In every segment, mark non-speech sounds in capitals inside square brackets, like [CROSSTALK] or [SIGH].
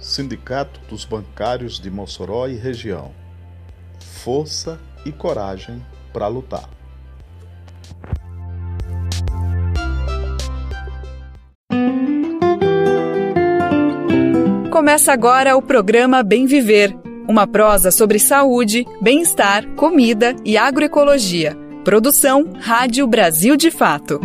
Sindicato dos Bancários de Mossoró e Região. Força e coragem para lutar. Começa agora o programa Bem Viver, uma prosa sobre saúde, bem-estar, comida e agroecologia. Produção Rádio Brasil de Fato.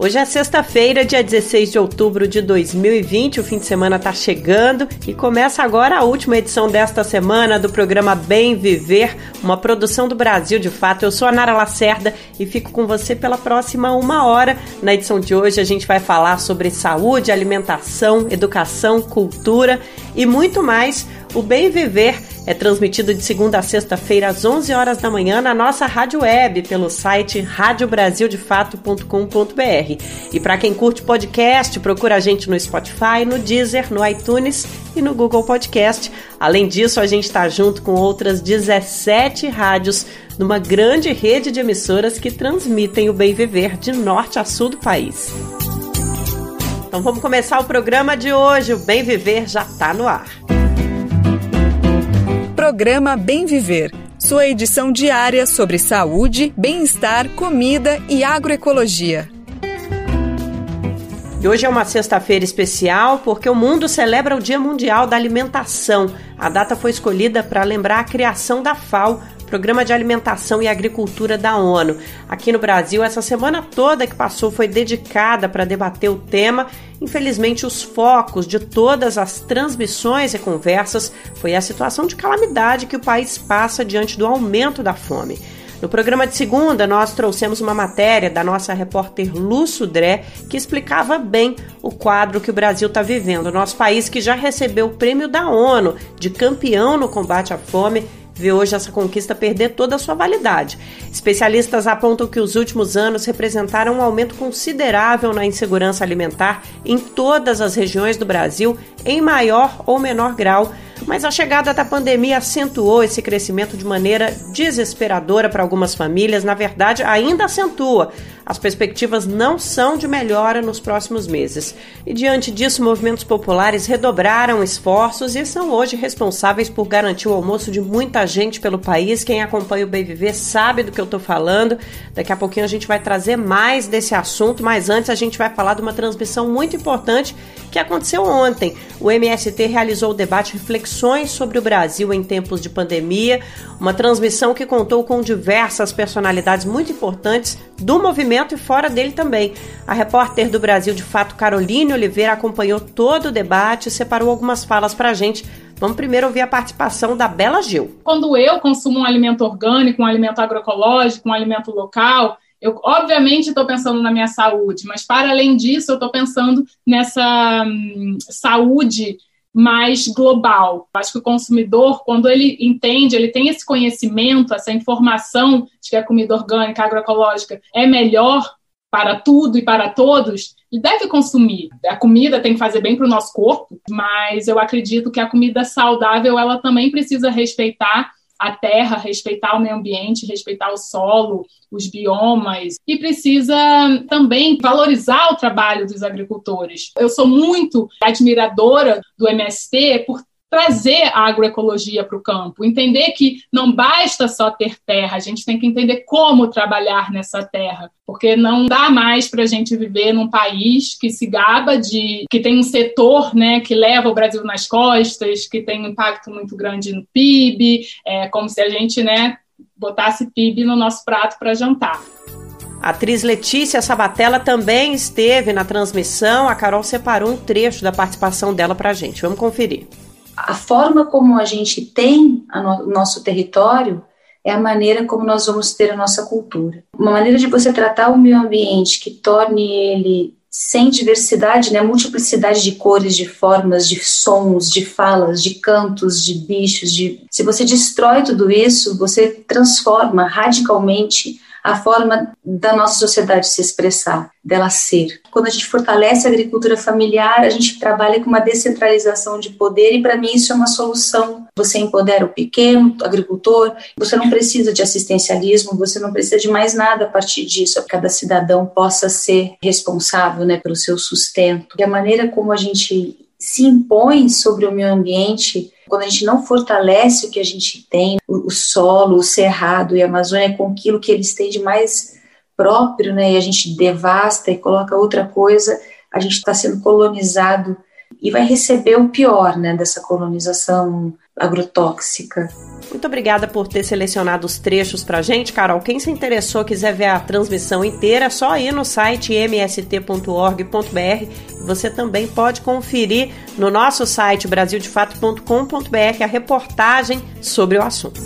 Hoje é sexta-feira, dia 16 de outubro de 2020. O fim de semana está chegando e começa agora a última edição desta semana do programa Bem Viver, uma produção do Brasil de fato. Eu sou a Nara Lacerda e fico com você pela próxima uma hora. Na edição de hoje a gente vai falar sobre saúde, alimentação, educação, cultura e muito mais. O Bem Viver é transmitido de segunda a sexta-feira às 11 horas da manhã na nossa rádio web pelo site radiobrasildefato.com.br. E para quem curte podcast, procura a gente no Spotify, no Deezer, no iTunes e no Google Podcast. Além disso, a gente está junto com outras 17 rádios numa grande rede de emissoras que transmitem o bem viver de norte a sul do país. Então vamos começar o programa de hoje. O Bem Viver já está no ar. Programa Bem Viver, sua edição diária sobre saúde, bem-estar, comida e agroecologia. E hoje é uma sexta-feira especial porque o mundo celebra o Dia Mundial da Alimentação. A data foi escolhida para lembrar a criação da FAO, Programa de Alimentação e Agricultura da ONU. Aqui no Brasil, essa semana toda que passou foi dedicada para debater o tema. Infelizmente, os focos de todas as transmissões e conversas foi a situação de calamidade que o país passa diante do aumento da fome. No programa de segunda, nós trouxemos uma matéria da nossa repórter Lu Sudré que explicava bem o quadro que o Brasil está vivendo. Nosso país que já recebeu o prêmio da ONU de campeão no combate à fome vê hoje essa conquista perder toda a sua validade. Especialistas apontam que os últimos anos representaram um aumento considerável na insegurança alimentar em todas as regiões do Brasil, em maior ou menor grau mas a chegada da pandemia acentuou esse crescimento de maneira desesperadora para algumas famílias. Na verdade, ainda acentua. As perspectivas não são de melhora nos próximos meses. E diante disso, movimentos populares redobraram esforços e são hoje responsáveis por garantir o almoço de muita gente pelo país. Quem acompanha o Bem Viver sabe do que eu estou falando. Daqui a pouquinho a gente vai trazer mais desse assunto, mas antes a gente vai falar de uma transmissão muito importante que aconteceu ontem. O MST realizou o debate Reflexões sobre o Brasil em tempos de pandemia, uma transmissão que contou com diversas personalidades muito importantes do movimento e fora dele também. A repórter do Brasil de Fato, Caroline Oliveira, acompanhou todo o debate e separou algumas falas para a gente. Vamos primeiro ouvir a participação da Bela Gil. Quando eu consumo um alimento orgânico, um alimento agroecológico, um alimento local, eu, obviamente, estou pensando na minha saúde, mas, para além disso, eu estou pensando nessa hum, saúde mais global. Acho que o consumidor, quando ele entende, ele tem esse conhecimento, essa informação de que a comida orgânica, agroecológica é melhor para tudo e para todos, ele deve consumir. A comida tem que fazer bem para o nosso corpo, mas eu acredito que a comida saudável ela também precisa respeitar a terra, respeitar o meio ambiente, respeitar o solo, os biomas e precisa também valorizar o trabalho dos agricultores. Eu sou muito admiradora do MST por trazer a agroecologia para o campo, entender que não basta só ter terra, a gente tem que entender como trabalhar nessa terra, porque não dá mais para a gente viver num país que se gaba de que tem um setor, né, que leva o Brasil nas costas, que tem um impacto muito grande no PIB, é como se a gente, né, botasse PIB no nosso prato para jantar. A atriz Letícia Sabatella também esteve na transmissão. A Carol separou um trecho da participação dela para a gente. Vamos conferir a forma como a gente tem o no, nosso território é a maneira como nós vamos ter a nossa cultura. Uma maneira de você tratar o meio ambiente que torne ele sem diversidade, né, multiplicidade de cores, de formas, de sons, de falas, de cantos, de bichos, de se você destrói tudo isso, você transforma radicalmente a forma da nossa sociedade se expressar, dela ser. Quando a gente fortalece a agricultura familiar, a gente trabalha com uma descentralização de poder e para mim isso é uma solução. Você empodera o pequeno o agricultor, você não precisa de assistencialismo, você não precisa de mais nada a partir disso, cada cidadão possa ser responsável, né, pelo seu sustento. E a maneira como a gente se impõe sobre o meio ambiente quando a gente não fortalece o que a gente tem, o, o solo, o cerrado e a Amazônia com aquilo que eles têm de mais próprio, né, e a gente devasta e coloca outra coisa, a gente está sendo colonizado e vai receber o pior, né, dessa colonização agrotóxica. Muito obrigada por ter selecionado os trechos para gente, Carol. Quem se interessou, quiser ver a transmissão inteira, é só ir no site mst.org.br. Você também pode conferir no nosso site brasildefato.com.br a reportagem sobre o assunto.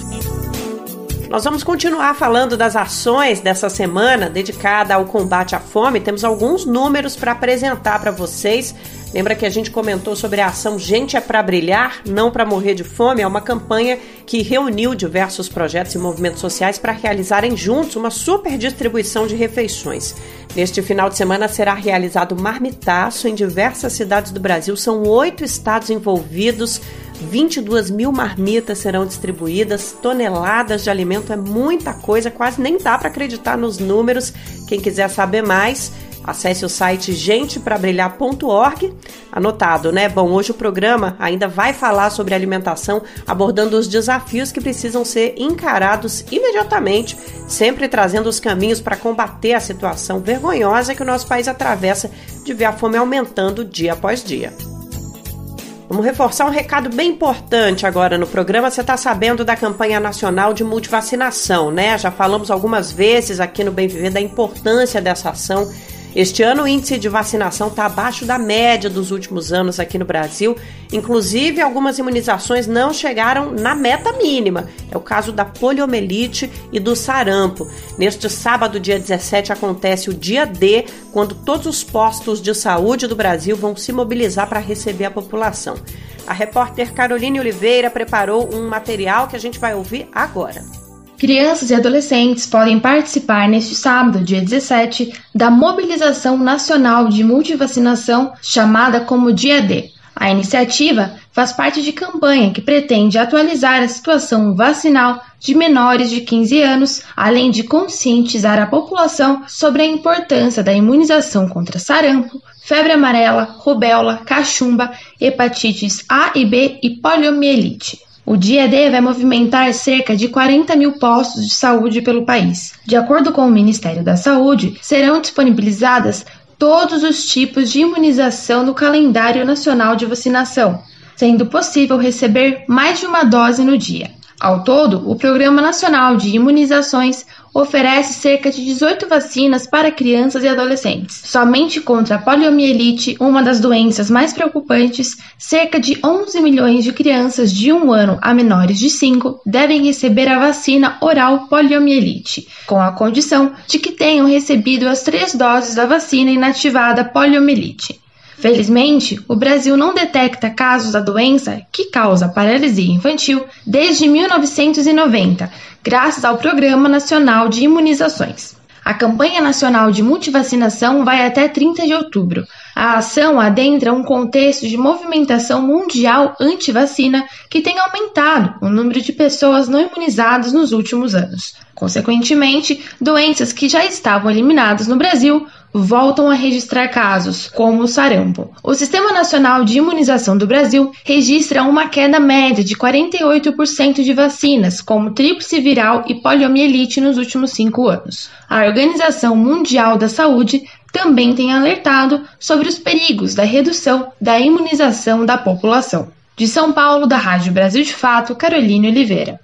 Nós vamos continuar falando das ações dessa semana dedicada ao combate à fome. Temos alguns números para apresentar para vocês. Lembra que a gente comentou sobre a ação Gente é para Brilhar, não para morrer de fome? É uma campanha que reuniu diversos projetos e movimentos sociais para realizarem juntos uma super distribuição de refeições. Neste final de semana será realizado marmitaço em diversas cidades do Brasil. São oito estados envolvidos. 22 mil marmitas serão distribuídas, toneladas de alimento é muita coisa, quase nem dá para acreditar nos números. Quem quiser saber mais, Acesse o site genteprabrilhar.org. Anotado, né? Bom, hoje o programa ainda vai falar sobre alimentação, abordando os desafios que precisam ser encarados imediatamente, sempre trazendo os caminhos para combater a situação vergonhosa que o nosso país atravessa de ver a fome aumentando dia após dia. Vamos reforçar um recado bem importante agora no programa. Você está sabendo da campanha nacional de multivacinação, né? Já falamos algumas vezes aqui no Bem Viver da importância dessa ação este ano o índice de vacinação está abaixo da média dos últimos anos aqui no Brasil. Inclusive, algumas imunizações não chegaram na meta mínima. É o caso da poliomielite e do sarampo. Neste sábado, dia 17, acontece o dia D, quando todos os postos de saúde do Brasil vão se mobilizar para receber a população. A repórter Caroline Oliveira preparou um material que a gente vai ouvir agora. Crianças e adolescentes podem participar neste sábado, dia 17, da mobilização nacional de multivacinação chamada como Dia D. A iniciativa faz parte de campanha que pretende atualizar a situação vacinal de menores de 15 anos, além de conscientizar a população sobre a importância da imunização contra sarampo, febre amarela, rubéola, cachumba, hepatites A e B e poliomielite. O dia D vai movimentar cerca de 40 mil postos de saúde pelo país. De acordo com o Ministério da Saúde, serão disponibilizadas todos os tipos de imunização no calendário nacional de vacinação, sendo possível receber mais de uma dose no dia. Ao todo, o Programa Nacional de Imunizações oferece cerca de 18 vacinas para crianças e adolescentes. Somente contra a poliomielite, uma das doenças mais preocupantes, cerca de 11 milhões de crianças de 1 ano a menores de 5 devem receber a vacina oral poliomielite, com a condição de que tenham recebido as três doses da vacina inativada poliomielite. Felizmente, o Brasil não detecta casos da doença que causa paralisia infantil desde 1990, graças ao Programa Nacional de Imunizações. A campanha nacional de multivacinação vai até 30 de outubro. A ação adentra um contexto de movimentação mundial anti-vacina que tem aumentado o número de pessoas não imunizadas nos últimos anos. Consequentemente, doenças que já estavam eliminadas no Brasil voltam a registrar casos, como o sarampo. O Sistema Nacional de Imunização do Brasil registra uma queda média de 48% de vacinas, como tríplice viral e poliomielite nos últimos cinco anos. A Organização Mundial da Saúde também tem alertado sobre os perigos da redução da imunização da população. De São Paulo, da Rádio Brasil de Fato, Caroline Oliveira.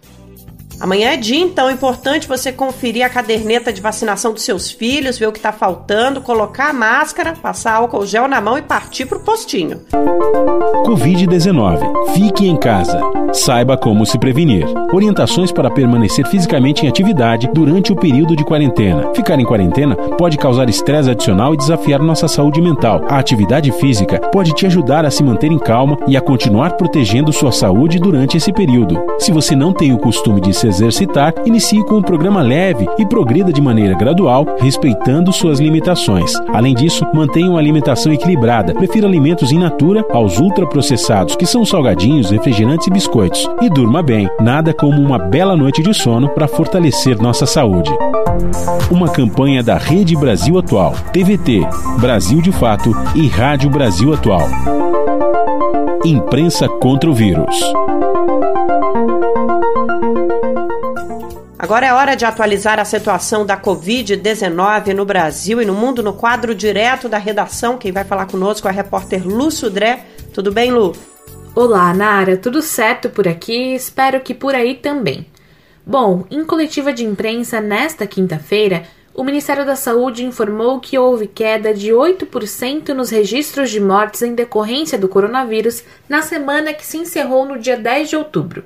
Amanhã é dia, então, é importante você conferir a caderneta de vacinação dos seus filhos, ver o que está faltando, colocar a máscara, passar álcool gel na mão e partir para o postinho. Covid-19. Fique em casa. Saiba como se prevenir. Orientações para permanecer fisicamente em atividade durante o período de quarentena. Ficar em quarentena pode causar estresse adicional e desafiar nossa saúde mental. A atividade física pode te ajudar a se manter em calma e a continuar protegendo sua saúde durante esse período. Se você não tem o costume de se exercitar, inicie com um programa leve e progrida de maneira gradual, respeitando suas limitações. Além disso, mantenha uma alimentação equilibrada. Prefira alimentos in natura aos ultraprocessados, que são salgadinhos, refrigerantes e biscoitos. E durma bem. Nada como uma bela noite de sono para fortalecer nossa saúde. Uma campanha da Rede Brasil Atual, TVT, Brasil de Fato e Rádio Brasil Atual. Imprensa contra o vírus. Agora é hora de atualizar a situação da Covid-19 no Brasil e no mundo no quadro direto da redação. Quem vai falar conosco é a repórter Lu Sudré. Tudo bem, Lu? Olá, Nara. Tudo certo por aqui? Espero que por aí também. Bom, em coletiva de imprensa nesta quinta-feira, o Ministério da Saúde informou que houve queda de 8% nos registros de mortes em decorrência do coronavírus na semana que se encerrou no dia 10 de outubro.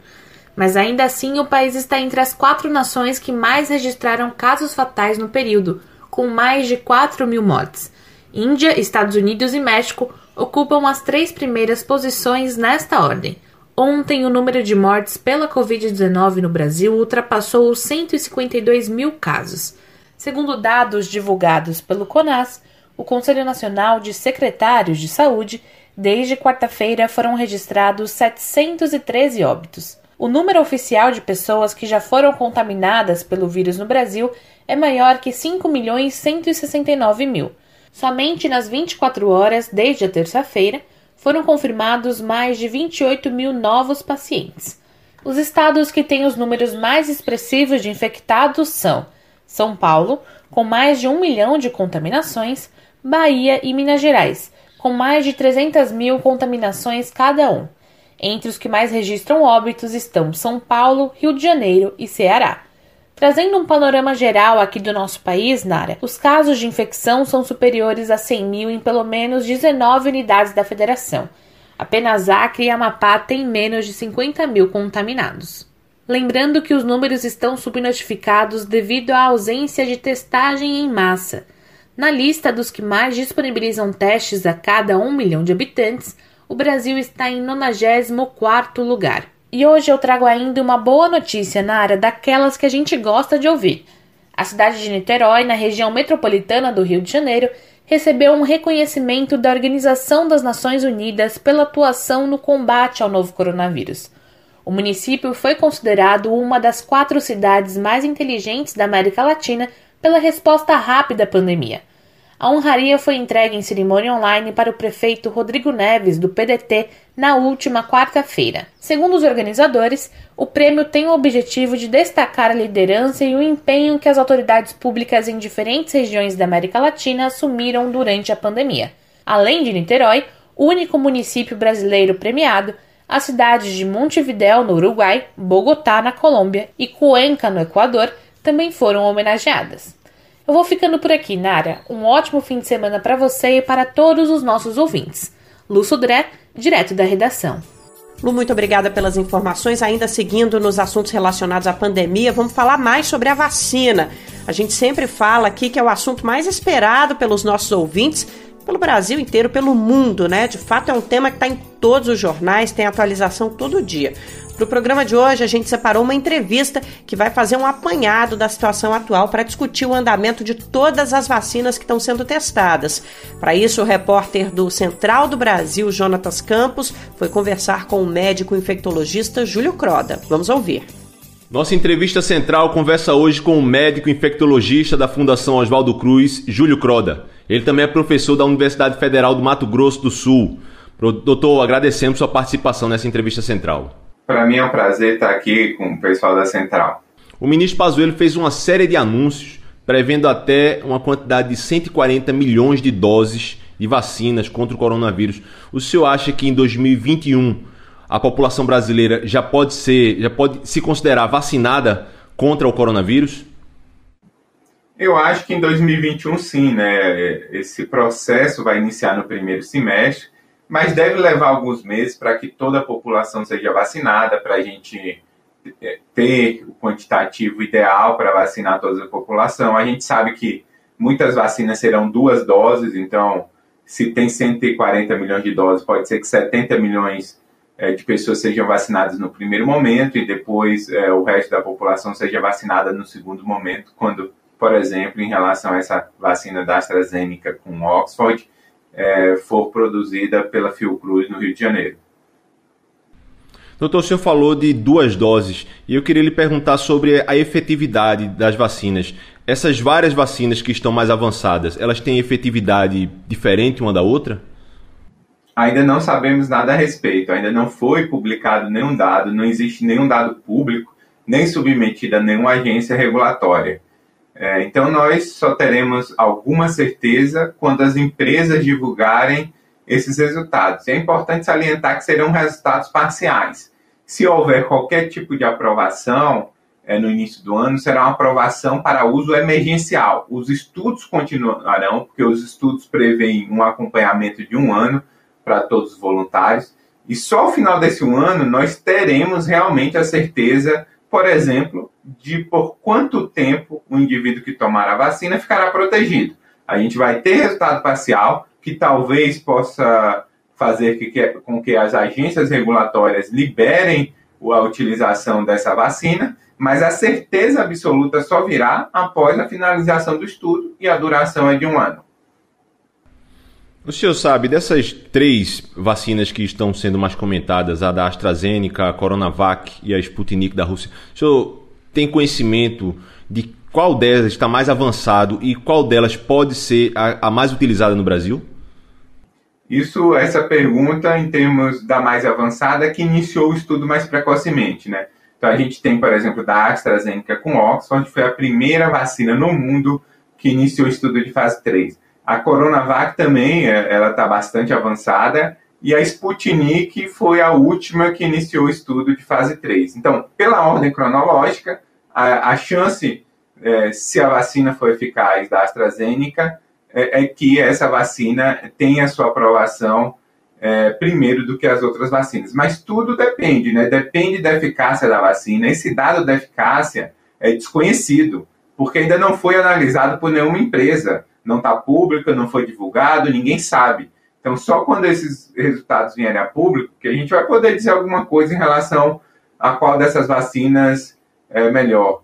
Mas ainda assim, o país está entre as quatro nações que mais registraram casos fatais no período, com mais de 4 mil mortes. Índia, Estados Unidos e México ocupam as três primeiras posições nesta ordem. Ontem, o número de mortes pela Covid-19 no Brasil ultrapassou os 152 mil casos. Segundo dados divulgados pelo CONAS, o Conselho Nacional de Secretários de Saúde, desde quarta-feira foram registrados 713 óbitos. O número oficial de pessoas que já foram contaminadas pelo vírus no Brasil é maior que 5 milhões 169 mil. Somente nas 24 horas desde a terça-feira foram confirmados mais de 28 mil novos pacientes. Os estados que têm os números mais expressivos de infectados são são Paulo, com mais de um milhão de contaminações, Bahia e Minas Gerais, com mais de 300 mil contaminações cada um. Entre os que mais registram óbitos estão São Paulo, Rio de Janeiro e Ceará. Trazendo um panorama geral aqui do nosso país, Nara, os casos de infecção são superiores a 100 mil em pelo menos 19 unidades da federação. Apenas Acre e Amapá têm menos de 50 mil contaminados. Lembrando que os números estão subnotificados devido à ausência de testagem em massa. Na lista dos que mais disponibilizam testes a cada 1 milhão de habitantes, o Brasil está em 94º lugar. E hoje eu trago ainda uma boa notícia na área daquelas que a gente gosta de ouvir. A cidade de Niterói, na região metropolitana do Rio de Janeiro, recebeu um reconhecimento da Organização das Nações Unidas pela atuação no combate ao novo coronavírus. O município foi considerado uma das quatro cidades mais inteligentes da América Latina pela resposta rápida à pandemia. A honraria foi entregue em cerimônia online para o prefeito Rodrigo Neves, do PDT, na última quarta-feira. Segundo os organizadores, o prêmio tem o objetivo de destacar a liderança e o empenho que as autoridades públicas em diferentes regiões da América Latina assumiram durante a pandemia. Além de Niterói, o único município brasileiro premiado, as cidades de Montevidéu, no Uruguai, Bogotá, na Colômbia e Cuenca, no Equador, também foram homenageadas. Eu vou ficando por aqui, Nara. Um ótimo fim de semana para você e para todos os nossos ouvintes. Lu Sudré, direto da redação. Lu, muito obrigada pelas informações. Ainda seguindo nos assuntos relacionados à pandemia, vamos falar mais sobre a vacina. A gente sempre fala aqui que é o assunto mais esperado pelos nossos ouvintes, pelo Brasil inteiro, pelo mundo, né? De fato, é um tema que está em todos os jornais, tem atualização todo dia. Para o programa de hoje, a gente separou uma entrevista que vai fazer um apanhado da situação atual para discutir o andamento de todas as vacinas que estão sendo testadas. Para isso, o repórter do Central do Brasil, Jonatas Campos, foi conversar com o médico infectologista Júlio Croda. Vamos ouvir. Nossa entrevista central conversa hoje com o médico infectologista da Fundação Oswaldo Cruz, Júlio Croda. Ele também é professor da Universidade Federal do Mato Grosso do Sul. Doutor, agradecemos sua participação nessa entrevista central. Para mim é um prazer estar aqui com o pessoal da Central. O ministro Pazuello fez uma série de anúncios prevendo até uma quantidade de 140 milhões de doses de vacinas contra o coronavírus. O senhor acha que em 2021 a população brasileira já pode ser, já pode se considerar vacinada contra o coronavírus? Eu acho que em 2021 sim, né? Esse processo vai iniciar no primeiro semestre, mas deve levar alguns meses para que toda a população seja vacinada, para a gente é, ter o quantitativo ideal para vacinar toda a população. A gente sabe que muitas vacinas serão duas doses, então se tem 140 milhões de doses, pode ser que 70 milhões é, de pessoas sejam vacinadas no primeiro momento e depois é, o resto da população seja vacinada no segundo momento, quando, por exemplo, em relação a essa vacina da AstraZeneca com Oxford, é, for produzida pela Fiocruz no Rio de Janeiro. Doutor, o senhor falou de duas doses e eu queria lhe perguntar sobre a efetividade das vacinas. Essas várias vacinas que estão mais avançadas, elas têm efetividade diferente uma da outra? Ainda não sabemos nada a respeito, ainda não foi publicado nenhum dado, não existe nenhum dado público, nem submetido a nenhuma agência regulatória. É, então, nós só teremos alguma certeza quando as empresas divulgarem esses resultados. É importante salientar que serão resultados parciais. Se houver qualquer tipo de aprovação é, no início do ano, será uma aprovação para uso emergencial. Os estudos continuarão, porque os estudos preveem um acompanhamento de um ano para todos os voluntários. E só ao final desse ano nós teremos realmente a certeza, por exemplo, de por quanto tempo o indivíduo que tomar a vacina ficará protegido. A gente vai ter resultado parcial que talvez possa fazer com que as agências regulatórias liberem a utilização dessa vacina, mas a certeza absoluta só virá após a finalização do estudo e a duração é de um ano. O senhor sabe dessas três vacinas que estão sendo mais comentadas, a da AstraZeneca, a Coronavac e a Sputnik da Rússia, o senhor tem conhecimento de qual delas está mais avançado e qual delas pode ser a, a mais utilizada no Brasil? Isso, essa pergunta, em termos da mais avançada, que iniciou o estudo mais precocemente, né? Então, a gente tem, por exemplo, da AstraZeneca com Oxford, foi a primeira vacina no mundo que iniciou o estudo de fase 3. A Coronavac também, é, ela está bastante avançada, e a Sputnik foi a última que iniciou o estudo de fase 3. Então, pela ordem cronológica, a, a chance, é, se a vacina for eficaz da AstraZeneca, é, é que essa vacina tenha sua aprovação é, primeiro do que as outras vacinas. Mas tudo depende, né? Depende da eficácia da vacina. Esse dado da eficácia é desconhecido, porque ainda não foi analisado por nenhuma empresa não está pública, não foi divulgado, ninguém sabe. Então, só quando esses resultados vierem a público que a gente vai poder dizer alguma coisa em relação a qual dessas vacinas é melhor.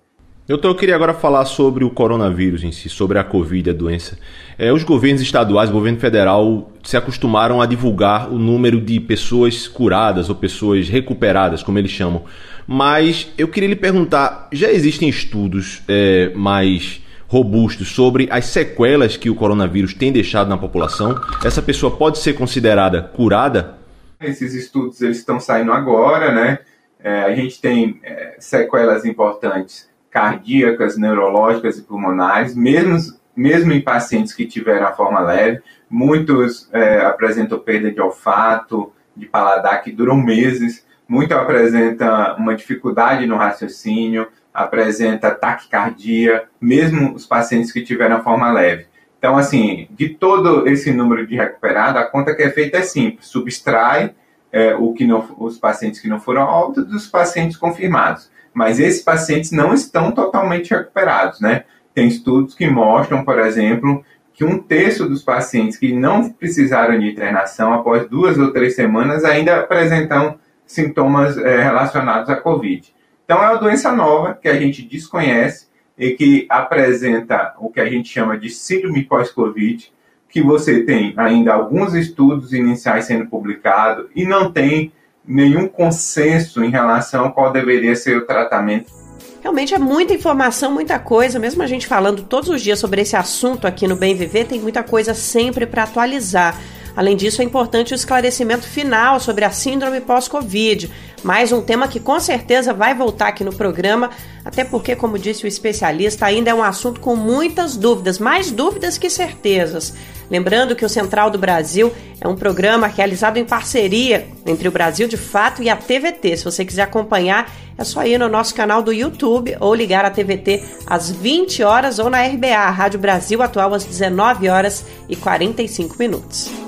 Eu queria agora falar sobre o coronavírus em si, sobre a Covid, a doença. É, os governos estaduais, o governo federal, se acostumaram a divulgar o número de pessoas curadas ou pessoas recuperadas, como eles chamam. Mas eu queria lhe perguntar: já existem estudos é, mais robustos sobre as sequelas que o coronavírus tem deixado na população, essa pessoa pode ser considerada curada? Esses estudos eles estão saindo agora, né? É, a gente tem é, sequelas importantes cardíacas, neurológicas e pulmonares, mesmo, mesmo em pacientes que tiveram a forma leve. Muitos é, apresentam perda de olfato, de paladar que duram meses. Muito apresenta uma dificuldade no raciocínio, apresenta taquicardia, mesmo os pacientes que tiveram a forma leve. Então, assim, de todo esse número de recuperados, a conta que é feita é simples: subtrai é, o que não, os pacientes que não foram óbitos dos pacientes confirmados. Mas esses pacientes não estão totalmente recuperados, né? Tem estudos que mostram, por exemplo, que um terço dos pacientes que não precisaram de internação após duas ou três semanas ainda apresentam sintomas é, relacionados à Covid. Então, é uma doença nova que a gente desconhece e que apresenta o que a gente chama de síndrome pós-Covid, que você tem ainda alguns estudos iniciais sendo publicados e não tem nenhum consenso em relação a qual deveria ser o tratamento. Realmente é muita informação, muita coisa. Mesmo a gente falando todos os dias sobre esse assunto aqui no Bem Viver, tem muita coisa sempre para atualizar. Além disso, é importante o esclarecimento final sobre a síndrome pós-Covid, mais um tema que com certeza vai voltar aqui no programa, até porque, como disse o especialista, ainda é um assunto com muitas dúvidas, mais dúvidas que certezas. Lembrando que o Central do Brasil é um programa realizado em parceria entre o Brasil de Fato e a TVT. Se você quiser acompanhar, é só ir no nosso canal do YouTube ou ligar a TVT às 20 horas ou na RBA, Rádio Brasil Atual, às 19 horas e 45 minutos.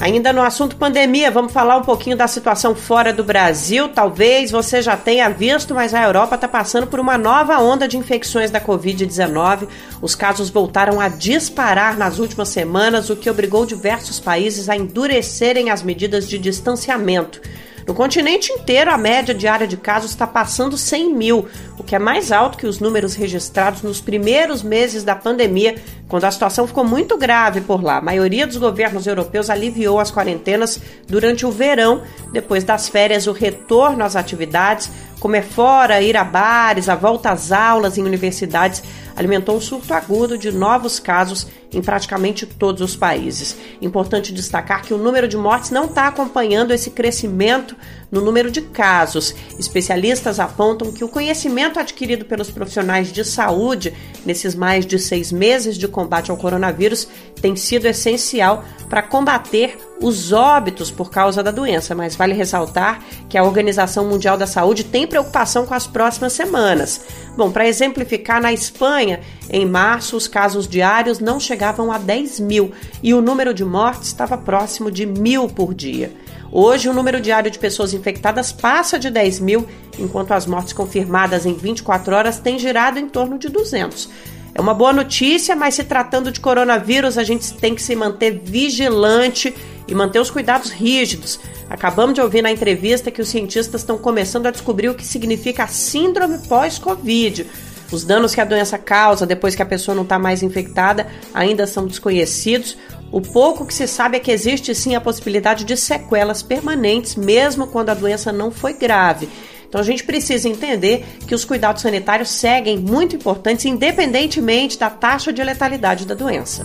Ainda no assunto pandemia, vamos falar um pouquinho da situação fora do Brasil. Talvez você já tenha visto, mas a Europa está passando por uma nova onda de infecções da Covid-19. Os casos voltaram a disparar nas últimas semanas, o que obrigou diversos países a endurecerem as medidas de distanciamento. No continente inteiro, a média diária de casos está passando 100 mil, o que é mais alto que os números registrados nos primeiros meses da pandemia, quando a situação ficou muito grave por lá. A maioria dos governos europeus aliviou as quarentenas durante o verão, depois das férias, o retorno às atividades, comer fora, ir a bares, a volta às aulas em universidades alimentou um surto agudo de novos casos em praticamente todos os países. Importante destacar que o número de mortes não está acompanhando esse crescimento no número de casos. Especialistas apontam que o conhecimento adquirido pelos profissionais de saúde nesses mais de seis meses de combate ao coronavírus tem sido essencial para combater os óbitos por causa da doença, mas vale ressaltar que a Organização Mundial da Saúde tem preocupação com as próximas semanas. Bom, para exemplificar, na Espanha, em março, os casos diários não chegavam a 10 mil e o número de mortes estava próximo de mil por dia. Hoje, o número diário de pessoas infectadas passa de 10 mil, enquanto as mortes confirmadas em 24 horas têm girado em torno de 200. É uma boa notícia, mas se tratando de coronavírus, a gente tem que se manter vigilante e manter os cuidados rígidos. Acabamos de ouvir na entrevista que os cientistas estão começando a descobrir o que significa a síndrome pós-Covid. Os danos que a doença causa depois que a pessoa não está mais infectada ainda são desconhecidos. O pouco que se sabe é que existe sim a possibilidade de sequelas permanentes, mesmo quando a doença não foi grave. Então a gente precisa entender que os cuidados sanitários seguem muito importantes, independentemente da taxa de letalidade da doença.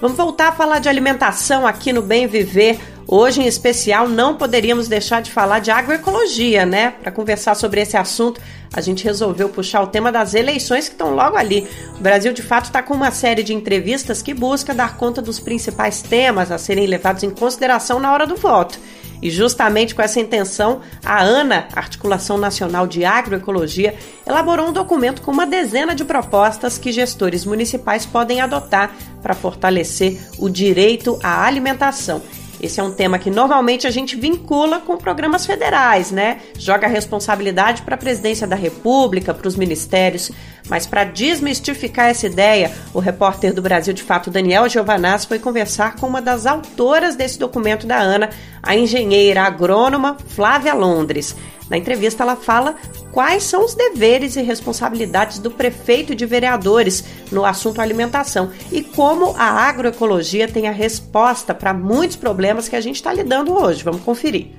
Vamos voltar a falar de alimentação aqui no Bem Viver. Hoje, em especial, não poderíamos deixar de falar de agroecologia, né? Para conversar sobre esse assunto, a gente resolveu puxar o tema das eleições que estão logo ali. O Brasil, de fato, está com uma série de entrevistas que busca dar conta dos principais temas a serem levados em consideração na hora do voto. E justamente com essa intenção, a ANA, Articulação Nacional de Agroecologia, elaborou um documento com uma dezena de propostas que gestores municipais podem adotar para fortalecer o direito à alimentação. Esse é um tema que normalmente a gente vincula com programas federais, né? Joga a responsabilidade para a presidência da República, para os ministérios. Mas para desmistificar essa ideia, o repórter do Brasil de Fato, Daniel Giovanaz, foi conversar com uma das autoras desse documento da ANA, a engenheira agrônoma Flávia Londres. Na entrevista, ela fala quais são os deveres e responsabilidades do prefeito e de vereadores no assunto alimentação e como a agroecologia tem a resposta para muitos problemas que a gente está lidando hoje. Vamos conferir.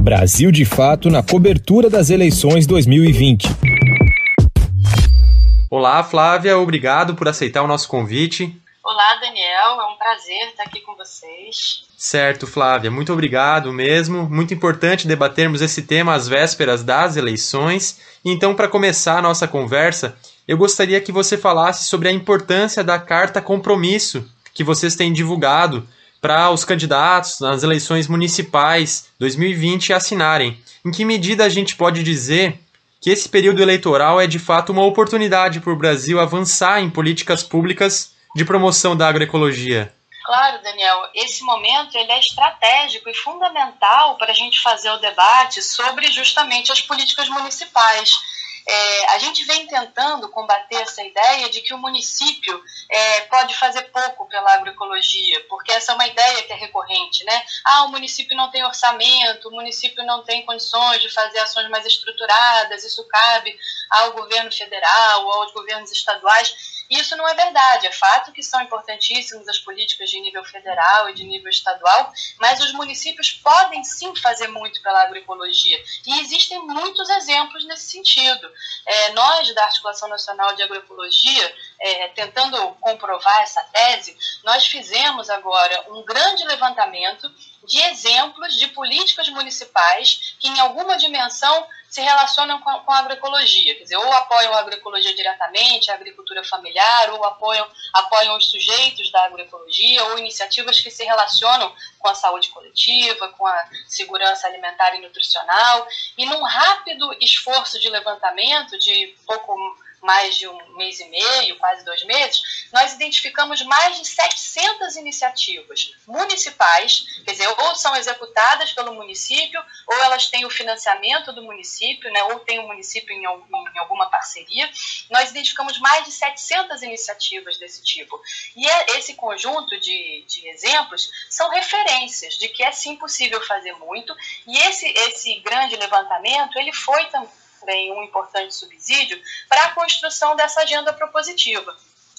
Brasil de Fato na cobertura das eleições 2020. Olá, Flávia, obrigado por aceitar o nosso convite. Olá, Daniel, é um prazer estar aqui com vocês. Certo, Flávia, muito obrigado mesmo. Muito importante debatermos esse tema às vésperas das eleições. Então, para começar a nossa conversa, eu gostaria que você falasse sobre a importância da carta compromisso que vocês têm divulgado para os candidatos nas eleições municipais 2020 assinarem. Em que medida a gente pode dizer que esse período eleitoral é de fato uma oportunidade para o Brasil avançar em políticas públicas de promoção da agroecologia? Claro, Daniel, esse momento ele é estratégico e fundamental para a gente fazer o debate sobre justamente as políticas municipais. É, a gente vem tentando combater essa ideia de que o município é, pode fazer pouco pela agroecologia, porque essa é uma ideia que é recorrente, né? Ah, o município não tem orçamento, o município não tem condições de fazer ações mais estruturadas, isso cabe ao governo federal aos governos estaduais. Isso não é verdade. É fato que são importantíssimas as políticas de nível federal e de nível estadual, mas os municípios podem sim fazer muito pela agroecologia. E existem muitos exemplos nesse sentido. É, nós, da Articulação Nacional de Agroecologia, é, tentando comprovar essa tese, nós fizemos agora um grande levantamento de exemplos de políticas municipais que, em alguma dimensão, se relacionam com a, com a agroecologia, quer dizer, ou apoiam a agroecologia diretamente, a agricultura familiar, ou apoiam, apoiam os sujeitos da agroecologia, ou iniciativas que se relacionam com a saúde coletiva, com a segurança alimentar e nutricional. E num rápido esforço de levantamento, de pouco mais de um mês e meio, quase dois meses, nós identificamos mais de 700 iniciativas municipais, quer dizer, ou são executadas pelo município, ou elas têm o financiamento do município, né, ou tem o município em, em alguma parceria. Nós identificamos mais de 700 iniciativas desse tipo. E é, esse conjunto de, de exemplos são referências de que é sim possível fazer muito, e esse, esse grande levantamento, ele foi também também um importante subsídio para a construção dessa agenda propositiva.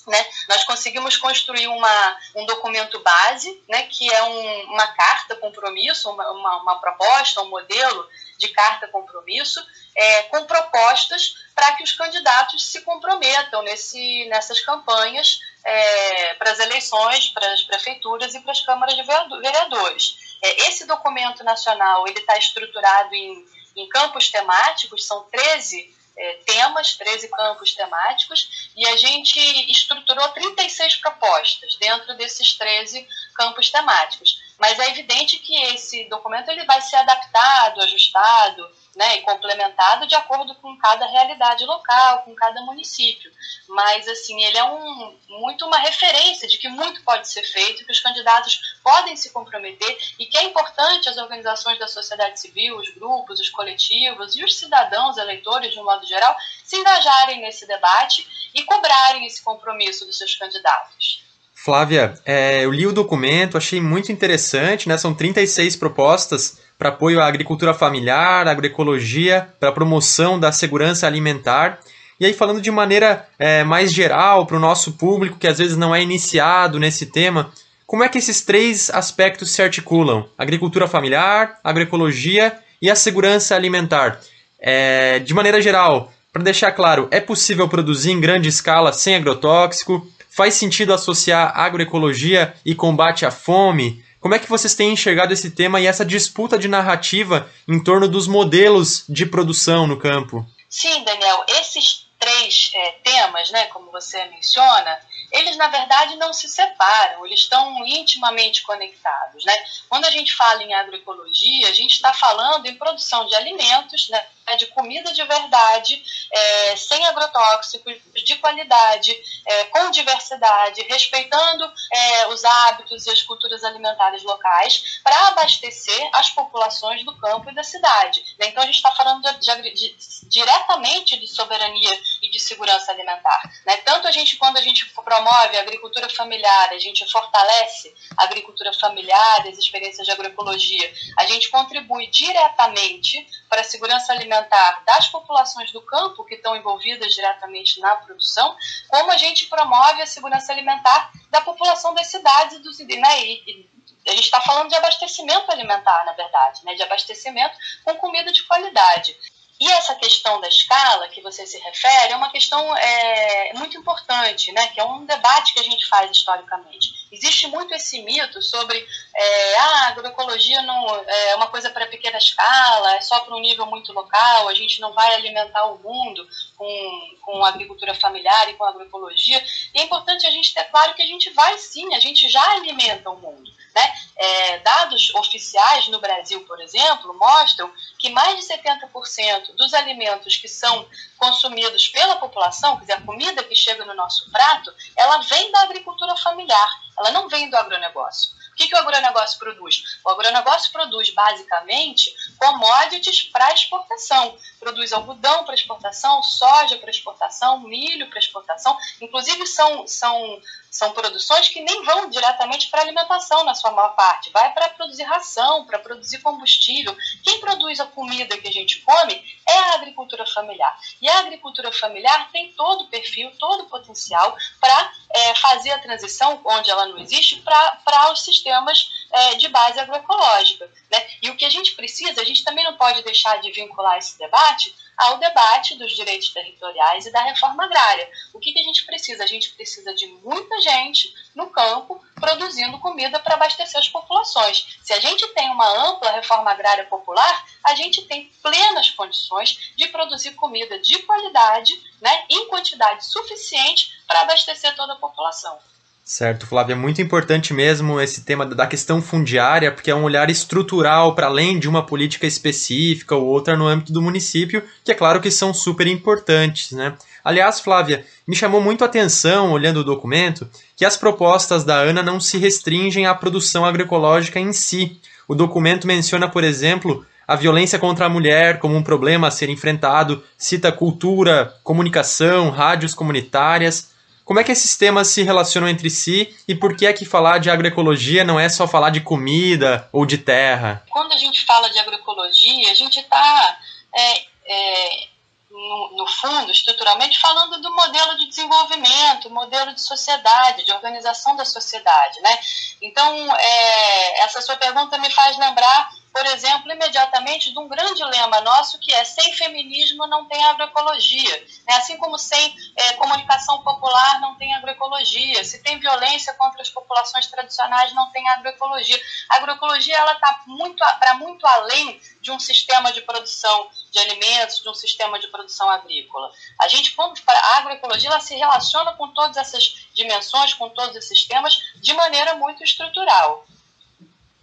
Né? Nós conseguimos construir uma, um documento base, né, que é um, uma carta compromisso, uma, uma, uma, proposta, um modelo de carta compromisso, é, com propostas para que os candidatos se comprometam nesse, nessas campanhas é, para as eleições, para as prefeituras e para as câmaras de vereadores. É, esse documento nacional ele está estruturado em em campos temáticos, são 13 é, temas, 13 campos temáticos, e a gente estruturou 36 propostas dentro desses 13 campos temáticos. Mas é evidente que esse documento ele vai ser adaptado, ajustado, né, e complementado de acordo com cada realidade local, com cada município. Mas, assim, ele é um, muito uma referência de que muito pode ser feito, que os candidatos podem se comprometer e que é importante as organizações da sociedade civil, os grupos, os coletivos e os cidadãos, eleitores de um modo geral, se engajarem nesse debate e cobrarem esse compromisso dos seus candidatos. Flávia, é, eu li o documento, achei muito interessante, né? São 36 propostas para apoio à agricultura familiar, agroecologia, para promoção da segurança alimentar. E aí, falando de maneira é, mais geral para o nosso público que às vezes não é iniciado nesse tema, como é que esses três aspectos se articulam? Agricultura familiar, agroecologia e a segurança alimentar. É, de maneira geral, para deixar claro, é possível produzir em grande escala sem agrotóxico? Faz sentido associar agroecologia e combate à fome? Como é que vocês têm enxergado esse tema e essa disputa de narrativa em torno dos modelos de produção no campo? Sim, Daniel, esses três é, temas, né, como você menciona, eles na verdade não se separam, eles estão intimamente conectados. Né? Quando a gente fala em agroecologia, a gente está falando em produção de alimentos, né, é de comida de verdade, é, sem agrotóxicos, de qualidade, é, com diversidade, respeitando é, os hábitos e as culturas alimentares locais, para abastecer as populações do campo e da cidade. Né? Então, a gente está falando de, de, de, diretamente de soberania e de segurança alimentar. Né? Tanto a gente, quando a gente promove a agricultura familiar, a gente fortalece a agricultura familiar, as experiências de agroecologia, a gente contribui diretamente para a segurança alimentar alimentar das populações do campo que estão envolvidas diretamente na produção, como a gente promove a segurança alimentar da população das cidades dos né, e, a gente está falando de abastecimento alimentar, na verdade, né, de abastecimento com comida de qualidade. E essa questão da escala que você se refere é uma questão é, muito importante, né, que é um debate que a gente faz historicamente. Existe muito esse mito sobre é, ah, a agroecologia não é uma coisa para pequena escala, é só para um nível muito local, a gente não vai alimentar o mundo com, com agricultura familiar e com agroecologia. E é importante a gente ter claro que a gente vai sim, a gente já alimenta o mundo. Né? É, dados oficiais no Brasil, por exemplo, mostram que mais de 70% dos alimentos que são consumidos pela população, quer dizer, a comida que chega no nosso prato, ela vem da agricultura familiar, ela não vem do agronegócio. O que, que o agronegócio produz? O agronegócio produz basicamente commodities para exportação. Produz algodão para exportação, soja para exportação, milho para exportação. Inclusive, são, são são produções que nem vão diretamente para alimentação na sua maior parte, vai para produzir ração, para produzir combustível. Quem produz a comida que a gente come é a agricultura familiar. E a agricultura familiar tem todo o perfil, todo o potencial para é, fazer a transição, onde ela não existe, para os sistemas é, de base agroecológica. Né? E o que a gente precisa, a gente também não pode deixar de vincular esse debate ao debate dos direitos territoriais e da reforma agrária. O que, que a gente precisa? A gente precisa de muita gente no campo produzindo comida para abastecer as populações. Se a gente tem uma ampla reforma agrária popular, a gente tem plenas condições de produzir comida de qualidade, né, em quantidade suficiente para abastecer toda a população. Certo, Flávia, é muito importante mesmo esse tema da questão fundiária, porque é um olhar estrutural para além de uma política específica ou outra no âmbito do município, que é claro que são super importantes, né? Aliás, Flávia, me chamou muito a atenção, olhando o documento, que as propostas da ANA não se restringem à produção agroecológica em si. O documento menciona, por exemplo, a violência contra a mulher como um problema a ser enfrentado, cita cultura, comunicação, rádios comunitárias. Como é que esses temas se relacionam entre si e por que é que falar de agroecologia não é só falar de comida ou de terra? Quando a gente fala de agroecologia, a gente está, é, é, no, no, fundo, estruturalmente, falando do modelo de desenvolvimento, modelo de sociedade, de organização da sociedade. Né? Então, é, essa sua pergunta me faz lembrar por exemplo, imediatamente de um grande lema nosso que é sem feminismo não tem agroecologia. Né? Assim como sem é, comunicação popular não tem agroecologia. Se tem violência contra as populações tradicionais não tem agroecologia. A agroecologia ela está muito, para muito além de um sistema de produção de alimentos, de um sistema de produção agrícola. A gente, quando a agroecologia, ela se relaciona com todas essas dimensões, com todos esses temas, de maneira muito estrutural.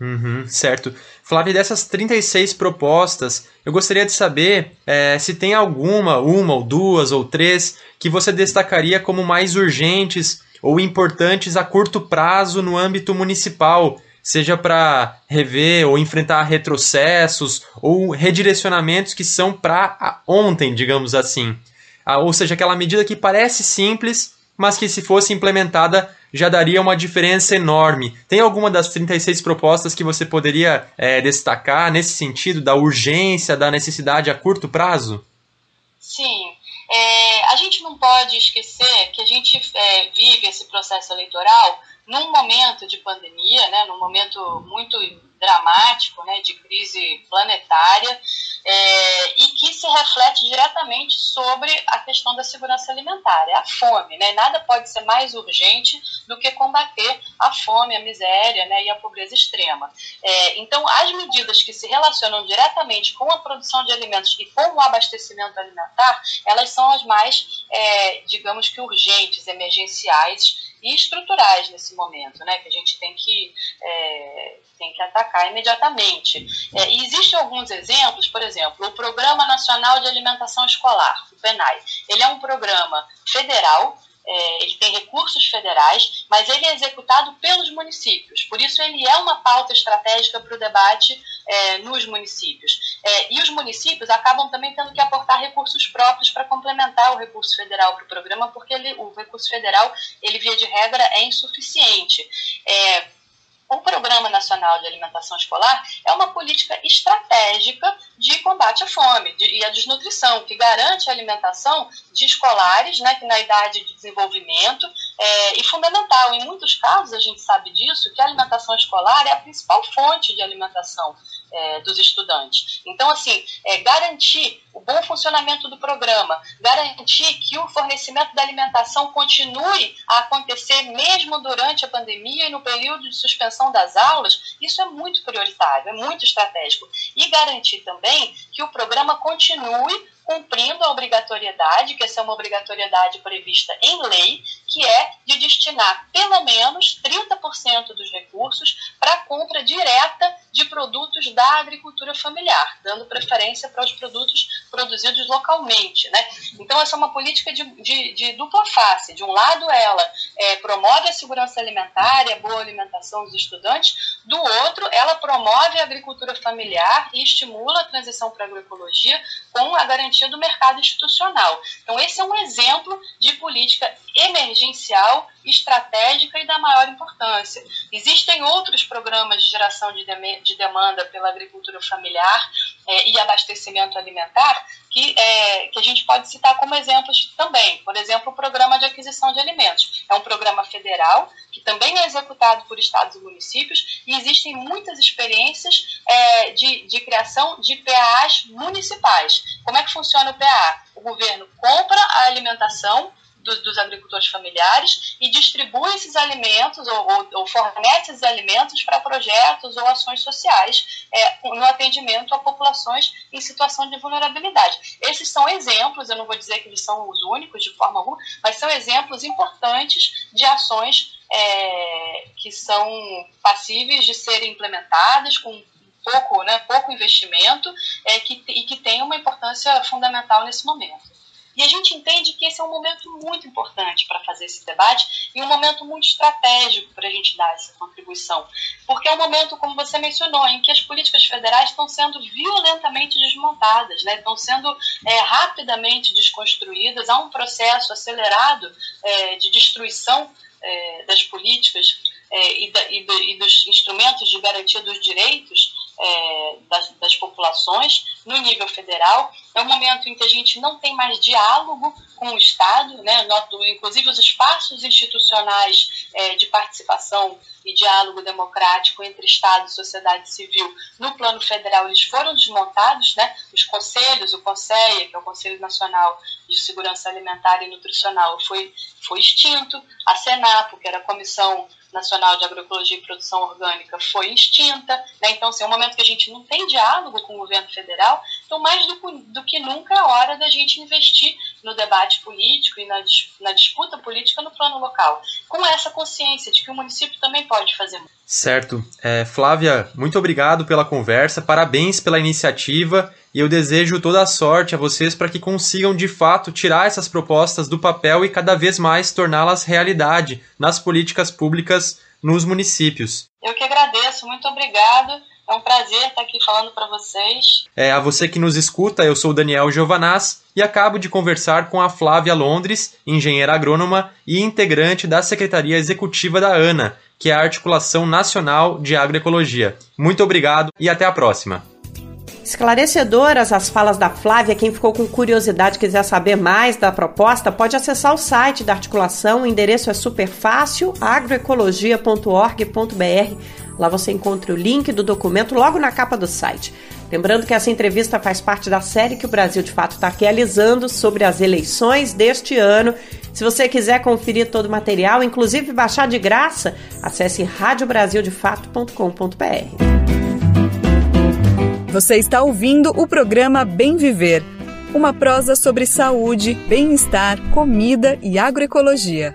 Uhum, certo. Flávia, dessas 36 propostas, eu gostaria de saber é, se tem alguma, uma ou duas ou três, que você destacaria como mais urgentes ou importantes a curto prazo no âmbito municipal, seja para rever ou enfrentar retrocessos ou redirecionamentos que são para ontem, digamos assim. Ah, ou seja, aquela medida que parece simples, mas que se fosse implementada já daria uma diferença enorme. Tem alguma das 36 propostas que você poderia é, destacar nesse sentido da urgência, da necessidade a curto prazo? Sim. É, a gente não pode esquecer que a gente é, vive esse processo eleitoral num momento de pandemia, né, num momento muito dramático, né, de crise planetária, é, e que se reflete diretamente sobre a questão da segurança alimentar, é a fome. Né? Nada pode ser mais urgente do que combater a fome, a miséria né, e a pobreza extrema. É, então, as medidas que se relacionam diretamente com a produção de alimentos e com o abastecimento alimentar, elas são as mais, é, digamos que urgentes, emergenciais e estruturais nesse momento, né, que a gente tem que, é, tem que atacar imediatamente. É, existem alguns exemplos, por exemplo, o Programa Nacional de Alimentação Escolar, o PENAI. Ele é um programa federal é, ele tem recursos federais, mas ele é executado pelos municípios. Por isso, ele é uma pauta estratégica para o debate é, nos municípios. É, e os municípios acabam também tendo que aportar recursos próprios para complementar o recurso federal para o programa, porque ele, o recurso federal, ele via de regra, é insuficiente. É, o Programa Nacional de Alimentação Escolar é uma política estratégica de combate à fome de, e à desnutrição, que garante a alimentação de escolares, né, que na idade de desenvolvimento, é, e fundamental. Em muitos casos, a gente sabe disso, que a alimentação escolar é a principal fonte de alimentação é, dos estudantes. Então, assim, é, garantir o bom funcionamento do programa, garantir que o fornecimento da alimentação continue a acontecer mesmo durante a pandemia e no período de suspensão das aulas, isso é muito prioritário, é muito estratégico. E garantir também que o programa continue cumprindo a obrigatoriedade, que essa é uma obrigatoriedade prevista em lei, que é de destinar pelo menos 30% dos recursos para a compra direta de produtos da agricultura familiar, dando preferência para os produtos produzidos localmente. Né? Então, essa é uma política de, de, de dupla face. De um lado, ela é, promove a segurança alimentar e a boa alimentação dos estudantes, do outro, ela promove a agricultura familiar e estimula a transição para a agroecologia com a garantia do mercado institucional. Então, esse é um exemplo de política emergencial, estratégica e da maior importância. Existem outros programas de geração de, de demanda pela agricultura familiar é, e abastecimento alimentar que, é, que a gente pode citar como exemplos também. Por exemplo, o Programa de Aquisição de Alimentos. É um programa federal que também é executado por estados e municípios e existem muitas experiências é, de, de criação de PAs municipais. Como é que funciona o PA? O governo compra a alimentação dos, agricultores familiares e distribui esses alimentos ou, ou, ou fornece esses alimentos para projetos ou ações sociais é, no atendimento a populações em situação de vulnerabilidade. Esses são exemplos, eu não vou dizer que eles são os únicos de forma alguma, mas são exemplos importantes de ações é, que são passíveis de serem implementadas com pouco, né, pouco investimento é, que, e que tem uma importância fundamental nesse momento. E a gente entende que esse é um momento muito importante para fazer esse debate e um momento muito estratégico para a gente dar essa contribuição. Porque é um momento, como você mencionou, em que as políticas federais estão sendo violentamente desmontadas, né? estão sendo é, rapidamente desconstruídas. Há um processo acelerado é, de destruição é, das políticas é, e, da, e, do, e, dos instrumentos de garantia dos direitos é, das, das, populações no nível federal. É um momento em que a gente não tem mais diálogo com o Estado, né? Noto, inclusive os espaços institucionais é, de participação e diálogo democrático entre Estado e sociedade civil no plano federal eles foram desmontados, né? Os conselhos, o CONSEA, que é o Conselho Nacional de Segurança Alimentar e Nutricional, foi, foi extinto. A SENAPO, que era a Comissão Nacional de Agroecologia e Produção Orgânica foi extinta, né? então assim, é um momento que a gente não tem diálogo com o governo federal, então mais do, do que nunca é hora da gente investir no debate político e na, na disputa política no plano local, com essa consciência de que o município também pode fazer muito. Certo. É, Flávia, muito obrigado pela conversa, parabéns pela iniciativa e eu desejo toda a sorte a vocês para que consigam de fato tirar essas propostas do papel e cada vez mais torná-las realidade nas políticas públicas nos municípios. Eu que agradeço, muito obrigado. É um prazer estar aqui falando para vocês. É, a você que nos escuta, eu sou Daniel Giovanaz e acabo de conversar com a Flávia Londres, engenheira agrônoma e integrante da Secretaria Executiva da ANA, que é a Articulação Nacional de Agroecologia. Muito obrigado e até a próxima. Esclarecedoras as falas da Flávia. Quem ficou com curiosidade e quiser saber mais da proposta, pode acessar o site da articulação. O endereço é super fácil, agroecologia.org.br. Lá você encontra o link do documento logo na capa do site. Lembrando que essa entrevista faz parte da série que o Brasil de Fato está realizando sobre as eleições deste ano se você quiser conferir todo o material, inclusive baixar de graça, acesse radiobrasildefato.com.br. Você está ouvindo o programa Bem Viver, uma prosa sobre saúde, bem-estar, comida e agroecologia.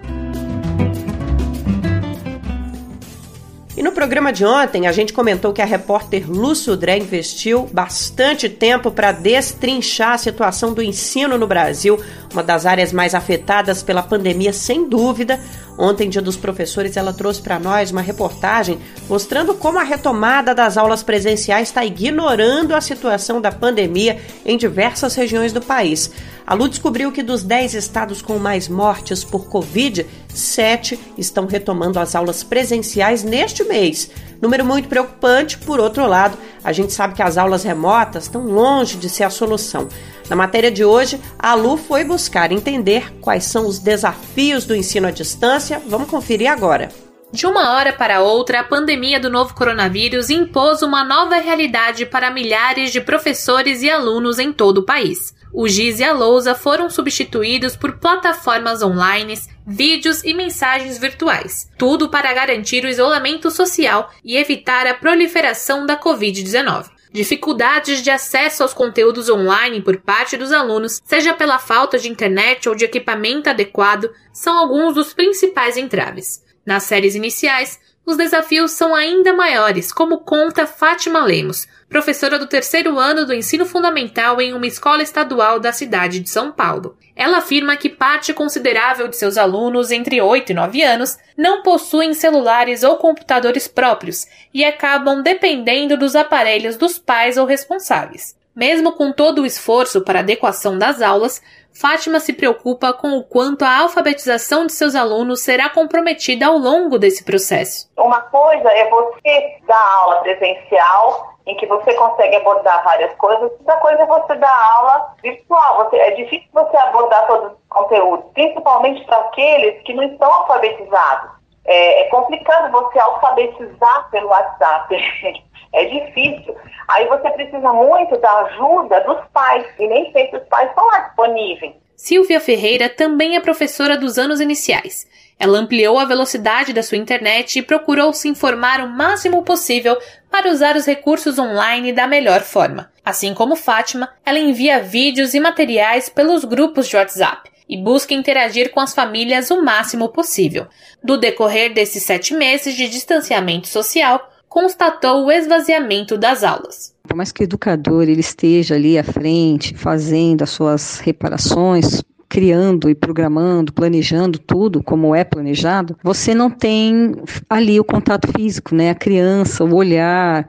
No programa de ontem, a gente comentou que a repórter Lúcio Dré investiu bastante tempo para destrinchar a situação do ensino no Brasil, uma das áreas mais afetadas pela pandemia, sem dúvida. Ontem, Dia dos Professores, ela trouxe para nós uma reportagem mostrando como a retomada das aulas presenciais está ignorando a situação da pandemia em diversas regiões do país. A Lu descobriu que dos 10 estados com mais mortes por Covid, 7 estão retomando as aulas presenciais neste mês. Número muito preocupante, por outro lado, a gente sabe que as aulas remotas estão longe de ser a solução. Na matéria de hoje, a Lu foi buscar entender quais são os desafios do ensino à distância. Vamos conferir agora. De uma hora para outra, a pandemia do novo coronavírus impôs uma nova realidade para milhares de professores e alunos em todo o país. O GIS e a Lousa foram substituídos por plataformas online, vídeos e mensagens virtuais. Tudo para garantir o isolamento social e evitar a proliferação da Covid-19 dificuldades de acesso aos conteúdos online por parte dos alunos, seja pela falta de internet ou de equipamento adequado, são alguns dos principais entraves. Nas séries iniciais, os desafios são ainda maiores, como conta Fátima Lemos, professora do terceiro ano do ensino fundamental em uma escola estadual da cidade de São Paulo. Ela afirma que parte considerável de seus alunos entre 8 e 9 anos não possuem celulares ou computadores próprios e acabam dependendo dos aparelhos dos pais ou responsáveis. Mesmo com todo o esforço para adequação das aulas, Fátima se preocupa com o quanto a alfabetização de seus alunos será comprometida ao longo desse processo. Uma coisa é você dar aula presencial, em que você consegue abordar várias coisas, outra coisa é você dar aula virtual. Você, é difícil você abordar todos os conteúdos, principalmente para aqueles que não estão alfabetizados. É, é complicado você alfabetizar pelo WhatsApp. [LAUGHS] é difícil. Aí você precisa muito da ajuda dos pais, e nem sempre os pais estão lá disponíveis. Silvia Ferreira também é professora dos anos iniciais. Ela ampliou a velocidade da sua internet e procurou se informar o máximo possível para usar os recursos online da melhor forma. Assim como Fátima, ela envia vídeos e materiais pelos grupos de WhatsApp. e busca interagir com as famílias o máximo possível. Do decorrer desses sete meses de distanciamento social, constatou o esvaziamento das aulas. Por mais que o educador ele esteja ali à frente, fazendo as suas reparações, criando e programando, planejando tudo como é planejado, você não tem ali o contato físico, né? A criança, o olhar,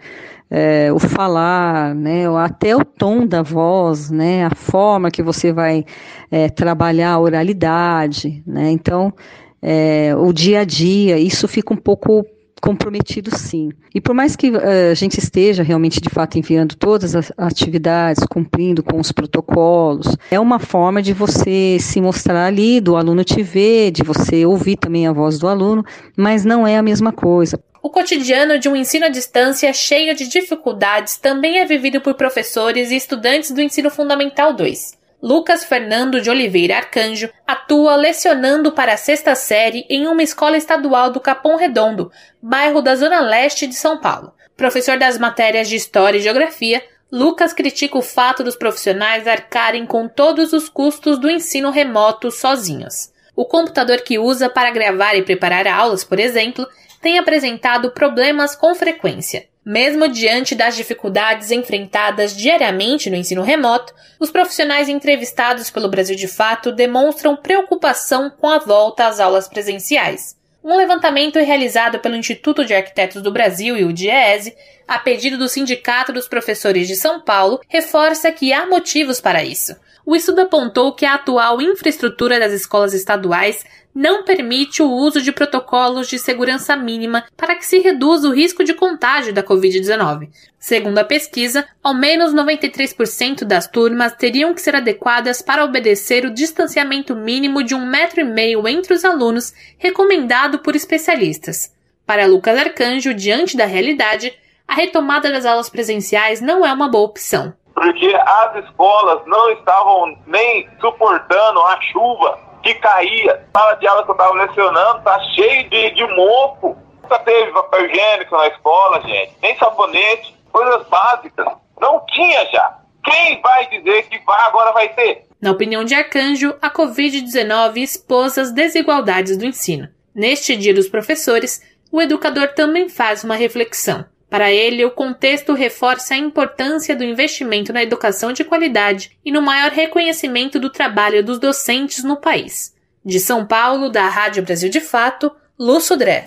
é, o falar, né, até o tom da voz, né, a forma que você vai é, trabalhar a oralidade, né, então é, o dia a dia, isso fica um pouco comprometido sim. E por mais que uh, a gente esteja realmente de fato enviando todas as atividades, cumprindo com os protocolos, é uma forma de você se mostrar ali, do aluno te ver, de você ouvir também a voz do aluno, mas não é a mesma coisa. O cotidiano de um ensino à distância cheio de dificuldades também é vivido por professores e estudantes do ensino fundamental 2. Lucas Fernando de Oliveira Arcanjo atua lecionando para a sexta série em uma escola estadual do Capão Redondo, bairro da Zona Leste de São Paulo. Professor das matérias de História e Geografia, Lucas critica o fato dos profissionais arcarem com todos os custos do ensino remoto sozinhos. O computador que usa para gravar e preparar aulas, por exemplo, tem apresentado problemas com frequência. Mesmo diante das dificuldades enfrentadas diariamente no ensino remoto, os profissionais entrevistados pelo Brasil de Fato demonstram preocupação com a volta às aulas presenciais. Um levantamento realizado pelo Instituto de Arquitetos do Brasil e o DIEESE, a pedido do Sindicato dos Professores de São Paulo, reforça que há motivos para isso. O estudo apontou que a atual infraestrutura das escolas estaduais não permite o uso de protocolos de segurança mínima para que se reduza o risco de contágio da Covid-19. Segundo a pesquisa, ao menos 93% das turmas teriam que ser adequadas para obedecer o distanciamento mínimo de um metro e meio entre os alunos, recomendado por especialistas. Para Lucas Arcanjo, diante da realidade, a retomada das aulas presenciais não é uma boa opção. Porque as escolas não estavam nem suportando a chuva que caía. Sala de aula que eu estava lecionando tá cheio de, de mofo. Nunca teve papel higiênico na escola, gente. Nem sabonete, coisas básicas. Não tinha já. Quem vai dizer que vai, agora vai ter? Na opinião de Arcanjo, a Covid-19 expôs as desigualdades do ensino. Neste Dia dos Professores, o educador também faz uma reflexão. Para ele, o contexto reforça a importância do investimento na educação de qualidade e no maior reconhecimento do trabalho dos docentes no país. De São Paulo, da Rádio Brasil de Fato, Lúcio Dré.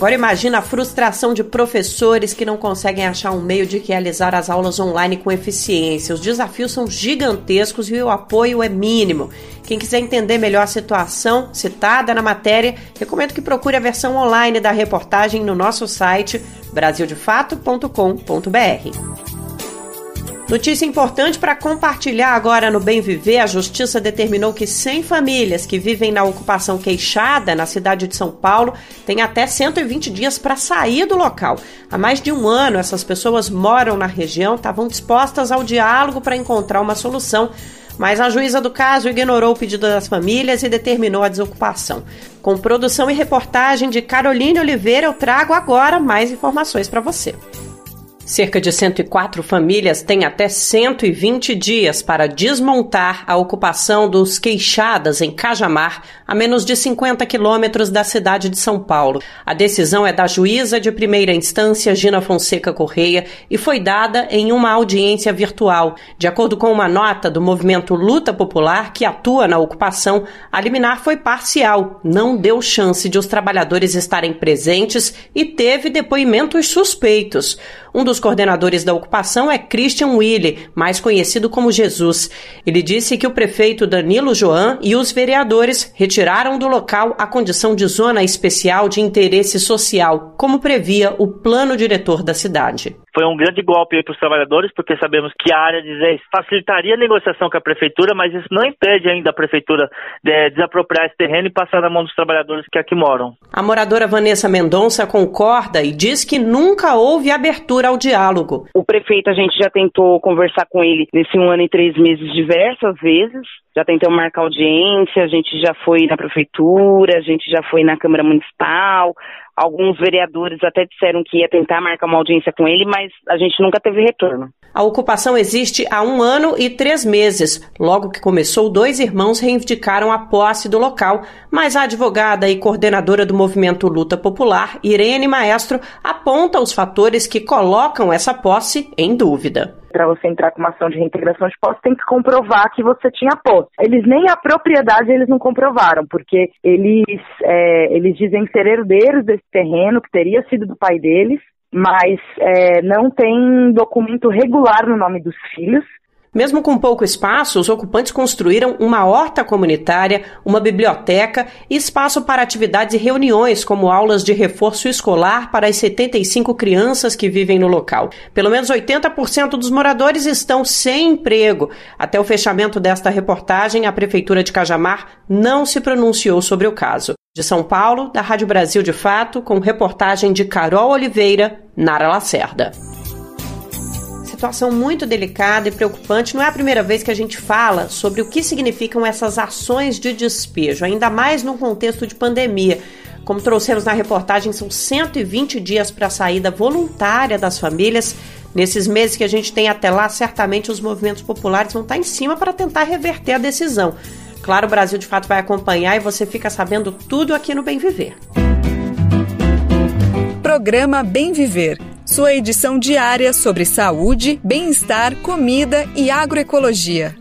Agora imagina a frustração de professores que não conseguem achar um meio de realizar as aulas online com eficiência. Os desafios são gigantescos e o apoio é mínimo. Quem quiser entender melhor a situação citada na matéria, recomendo que procure a versão online da reportagem no nosso site brasildefato.com.br. Notícia importante para compartilhar agora no Bem Viver: a Justiça determinou que 100 famílias que vivem na ocupação queixada na cidade de São Paulo têm até 120 dias para sair do local. Há mais de um ano, essas pessoas moram na região, estavam dispostas ao diálogo para encontrar uma solução. Mas a juíza do caso ignorou o pedido das famílias e determinou a desocupação. Com produção e reportagem de Caroline Oliveira, eu trago agora mais informações para você. Cerca de 104 famílias têm até 120 dias para desmontar a ocupação dos Queixadas, em Cajamar, a menos de 50 quilômetros da cidade de São Paulo. A decisão é da juíza de primeira instância, Gina Fonseca Correia, e foi dada em uma audiência virtual. De acordo com uma nota do movimento Luta Popular, que atua na ocupação, a liminar foi parcial, não deu chance de os trabalhadores estarem presentes e teve depoimentos suspeitos. Um dos coordenadores da ocupação é Christian Willi, mais conhecido como Jesus. Ele disse que o prefeito Danilo Joan e os vereadores retiraram do local a condição de zona especial de interesse social, como previa o plano diretor da cidade. Foi um grande golpe para os trabalhadores, porque sabemos que a área de Zé facilitaria a negociação com a prefeitura, mas isso não impede ainda a prefeitura de desapropriar esse terreno e passar na mão dos trabalhadores que aqui moram. A moradora Vanessa Mendonça concorda e diz que nunca houve abertura ao diálogo. O prefeito, a gente já tentou conversar com ele nesse um ano e três meses diversas vezes. Já tentamos marcar audiência, a gente já foi na prefeitura, a gente já foi na Câmara Municipal, Alguns vereadores até disseram que ia tentar marcar uma audiência com ele, mas a gente nunca teve retorno. A ocupação existe há um ano e três meses. Logo que começou, dois irmãos reivindicaram a posse do local, mas a advogada e coordenadora do movimento Luta Popular, Irene Maestro, aponta os fatores que colocam essa posse em dúvida. Para você entrar com uma ação de reintegração de posse, tem que comprovar que você tinha posse. Eles nem a propriedade eles não comprovaram, porque eles, é, eles dizem ser herdeiros desse terreno, que teria sido do pai deles, mas é, não tem documento regular no nome dos filhos. Mesmo com pouco espaço, os ocupantes construíram uma horta comunitária, uma biblioteca e espaço para atividades e reuniões, como aulas de reforço escolar para as 75 crianças que vivem no local. Pelo menos 80% dos moradores estão sem emprego. Até o fechamento desta reportagem, a Prefeitura de Cajamar não se pronunciou sobre o caso. De São Paulo, da Rádio Brasil de Fato, com reportagem de Carol Oliveira, Nara Lacerda. Situação muito delicada e preocupante. Não é a primeira vez que a gente fala sobre o que significam essas ações de despejo, ainda mais num contexto de pandemia. Como trouxemos na reportagem, são 120 dias para a saída voluntária das famílias. Nesses meses que a gente tem até lá, certamente os movimentos populares vão estar em cima para tentar reverter a decisão. Claro, o Brasil de fato vai acompanhar e você fica sabendo tudo aqui no Bem Viver. Programa Bem Viver. Sua edição diária sobre saúde, bem-estar, comida e agroecologia.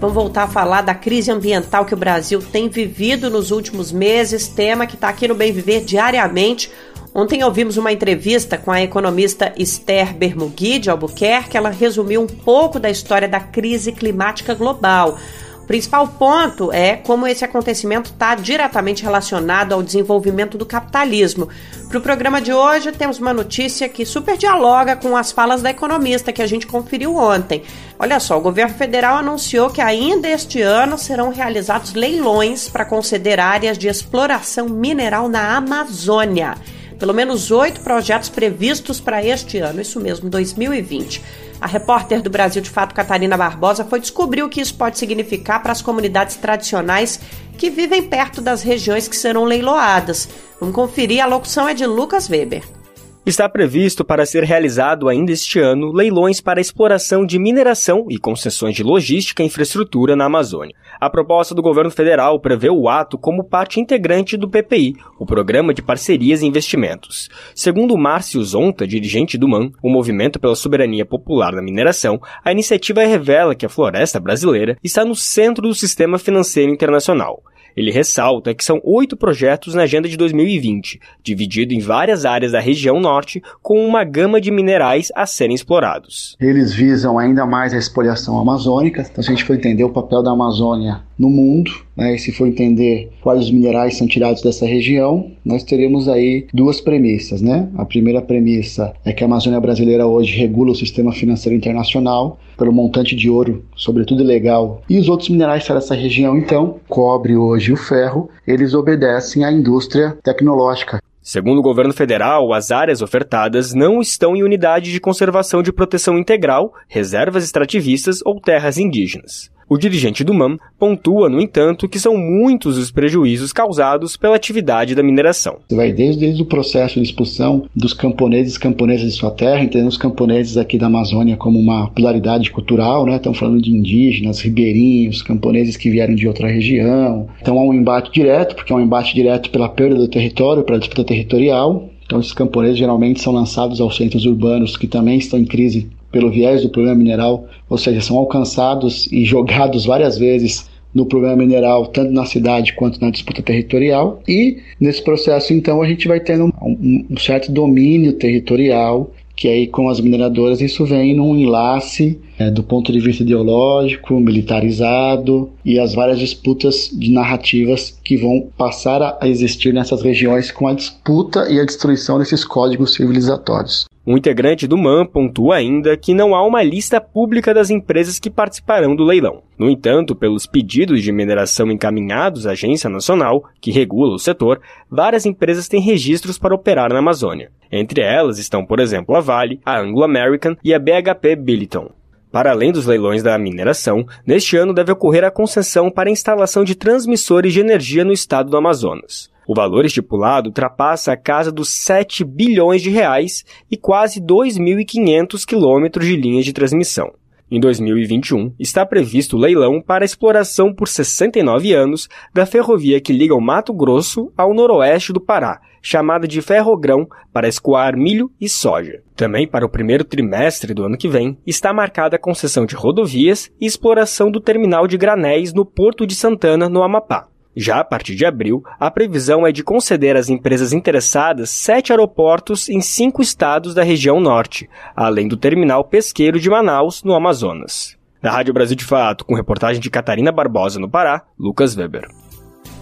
Vamos voltar a falar da crise ambiental que o Brasil tem vivido nos últimos meses, tema que está aqui no Bem Viver diariamente. Ontem ouvimos uma entrevista com a economista Esther Bermugui de Albuquerque. Ela resumiu um pouco da história da crise climática global. O principal ponto é como esse acontecimento está diretamente relacionado ao desenvolvimento do capitalismo. Para o programa de hoje, temos uma notícia que super dialoga com as falas da economista que a gente conferiu ontem. Olha só, o governo federal anunciou que ainda este ano serão realizados leilões para conceder áreas de exploração mineral na Amazônia pelo menos oito projetos previstos para este ano, isso mesmo, 2020. A repórter do Brasil de Fato, Catarina Barbosa, foi descobrir o que isso pode significar para as comunidades tradicionais que vivem perto das regiões que serão leiloadas. Vamos conferir, a locução é de Lucas Weber. Está previsto para ser realizado ainda este ano leilões para exploração de mineração e concessões de logística e infraestrutura na Amazônia. A proposta do governo federal prevê o ato como parte integrante do PPI, o Programa de Parcerias e Investimentos. Segundo Márcio Zonta, dirigente do MAN, o Movimento pela Soberania Popular na Mineração, a iniciativa revela que a floresta brasileira está no centro do sistema financeiro internacional. Ele ressalta que são oito projetos na agenda de 2020, dividido em várias áreas da região norte, com uma gama de minerais a serem explorados. Eles visam ainda mais a expoliação amazônica, então se a gente for entender o papel da Amazônia no mundo, né, e se for entender quais os minerais são tirados dessa região, nós teremos aí duas premissas. Né? A primeira premissa é que a Amazônia brasileira hoje regula o sistema financeiro internacional pelo montante de ouro, sobretudo ilegal, e os outros minerais dessa região, então, cobre hoje o ferro, eles obedecem à indústria tecnológica, Segundo o governo federal, as áreas ofertadas não estão em unidade de conservação de proteção integral, reservas extrativistas ou terras indígenas. O dirigente do MAM pontua, no entanto, que são muitos os prejuízos causados pela atividade da mineração. Vai desde, desde o processo de expulsão dos camponeses camponesas de sua terra, entendendo os camponeses aqui da Amazônia como uma pluralidade cultural, né? Estamos falando de indígenas, ribeirinhos, camponeses que vieram de outra região. Então há um embate direto, porque é um embate direto pela perda do território, pela disputa territorial, então, esses camponeses geralmente são lançados aos centros urbanos que também estão em crise pelo viés do problema mineral, ou seja, são alcançados e jogados várias vezes no problema mineral, tanto na cidade quanto na disputa territorial. E nesse processo, então, a gente vai tendo um, um certo domínio territorial, que aí com as mineradoras isso vem num enlace é, do ponto de vista ideológico, militarizado e as várias disputas de narrativas que vão passar a existir nessas regiões com a disputa e a destruição desses códigos civilizatórios. Um integrante do MAN pontua ainda que não há uma lista pública das empresas que participarão do leilão. No entanto, pelos pedidos de mineração encaminhados à Agência Nacional, que regula o setor, várias empresas têm registros para operar na Amazônia. Entre elas estão, por exemplo, a Vale, a Anglo American e a BHP Billiton. Para além dos leilões da mineração, neste ano deve ocorrer a concessão para a instalação de transmissores de energia no estado do Amazonas. O valor estipulado ultrapassa a casa dos 7 bilhões de reais e quase 2.500 quilômetros de linhas de transmissão. Em 2021, está previsto o leilão para exploração por 69 anos da ferrovia que liga o Mato Grosso ao noroeste do Pará, chamada de Ferrogrão, para escoar milho e soja. Também para o primeiro trimestre do ano que vem, está marcada a concessão de rodovias e exploração do terminal de granéis no Porto de Santana, no Amapá. Já a partir de abril, a previsão é de conceder às empresas interessadas sete aeroportos em cinco estados da região norte, além do terminal pesqueiro de Manaus, no Amazonas. Da Rádio Brasil de Fato, com reportagem de Catarina Barbosa, no Pará, Lucas Weber.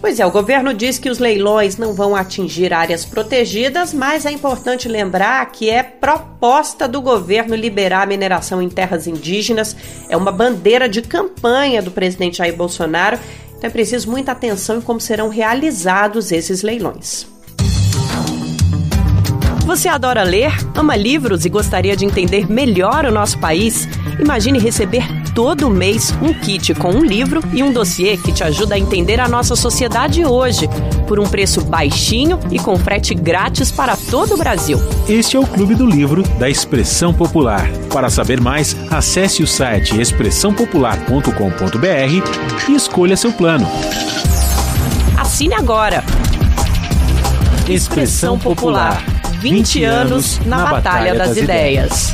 Pois é, o governo diz que os leilões não vão atingir áreas protegidas, mas é importante lembrar que é proposta do governo liberar a mineração em terras indígenas. É uma bandeira de campanha do presidente Jair Bolsonaro então é preciso muita atenção em como serão realizados esses leilões. Você adora ler, ama livros e gostaria de entender melhor o nosso país? Imagine receber todo mês um kit com um livro e um dossiê que te ajuda a entender a nossa sociedade hoje, por um preço baixinho e com frete grátis para todo o Brasil. Este é o Clube do Livro da Expressão Popular. Para saber mais, acesse o site expressãopopular.com.br e escolha seu plano. Assine agora. Expressão Popular 20 anos na Batalha das Ideias.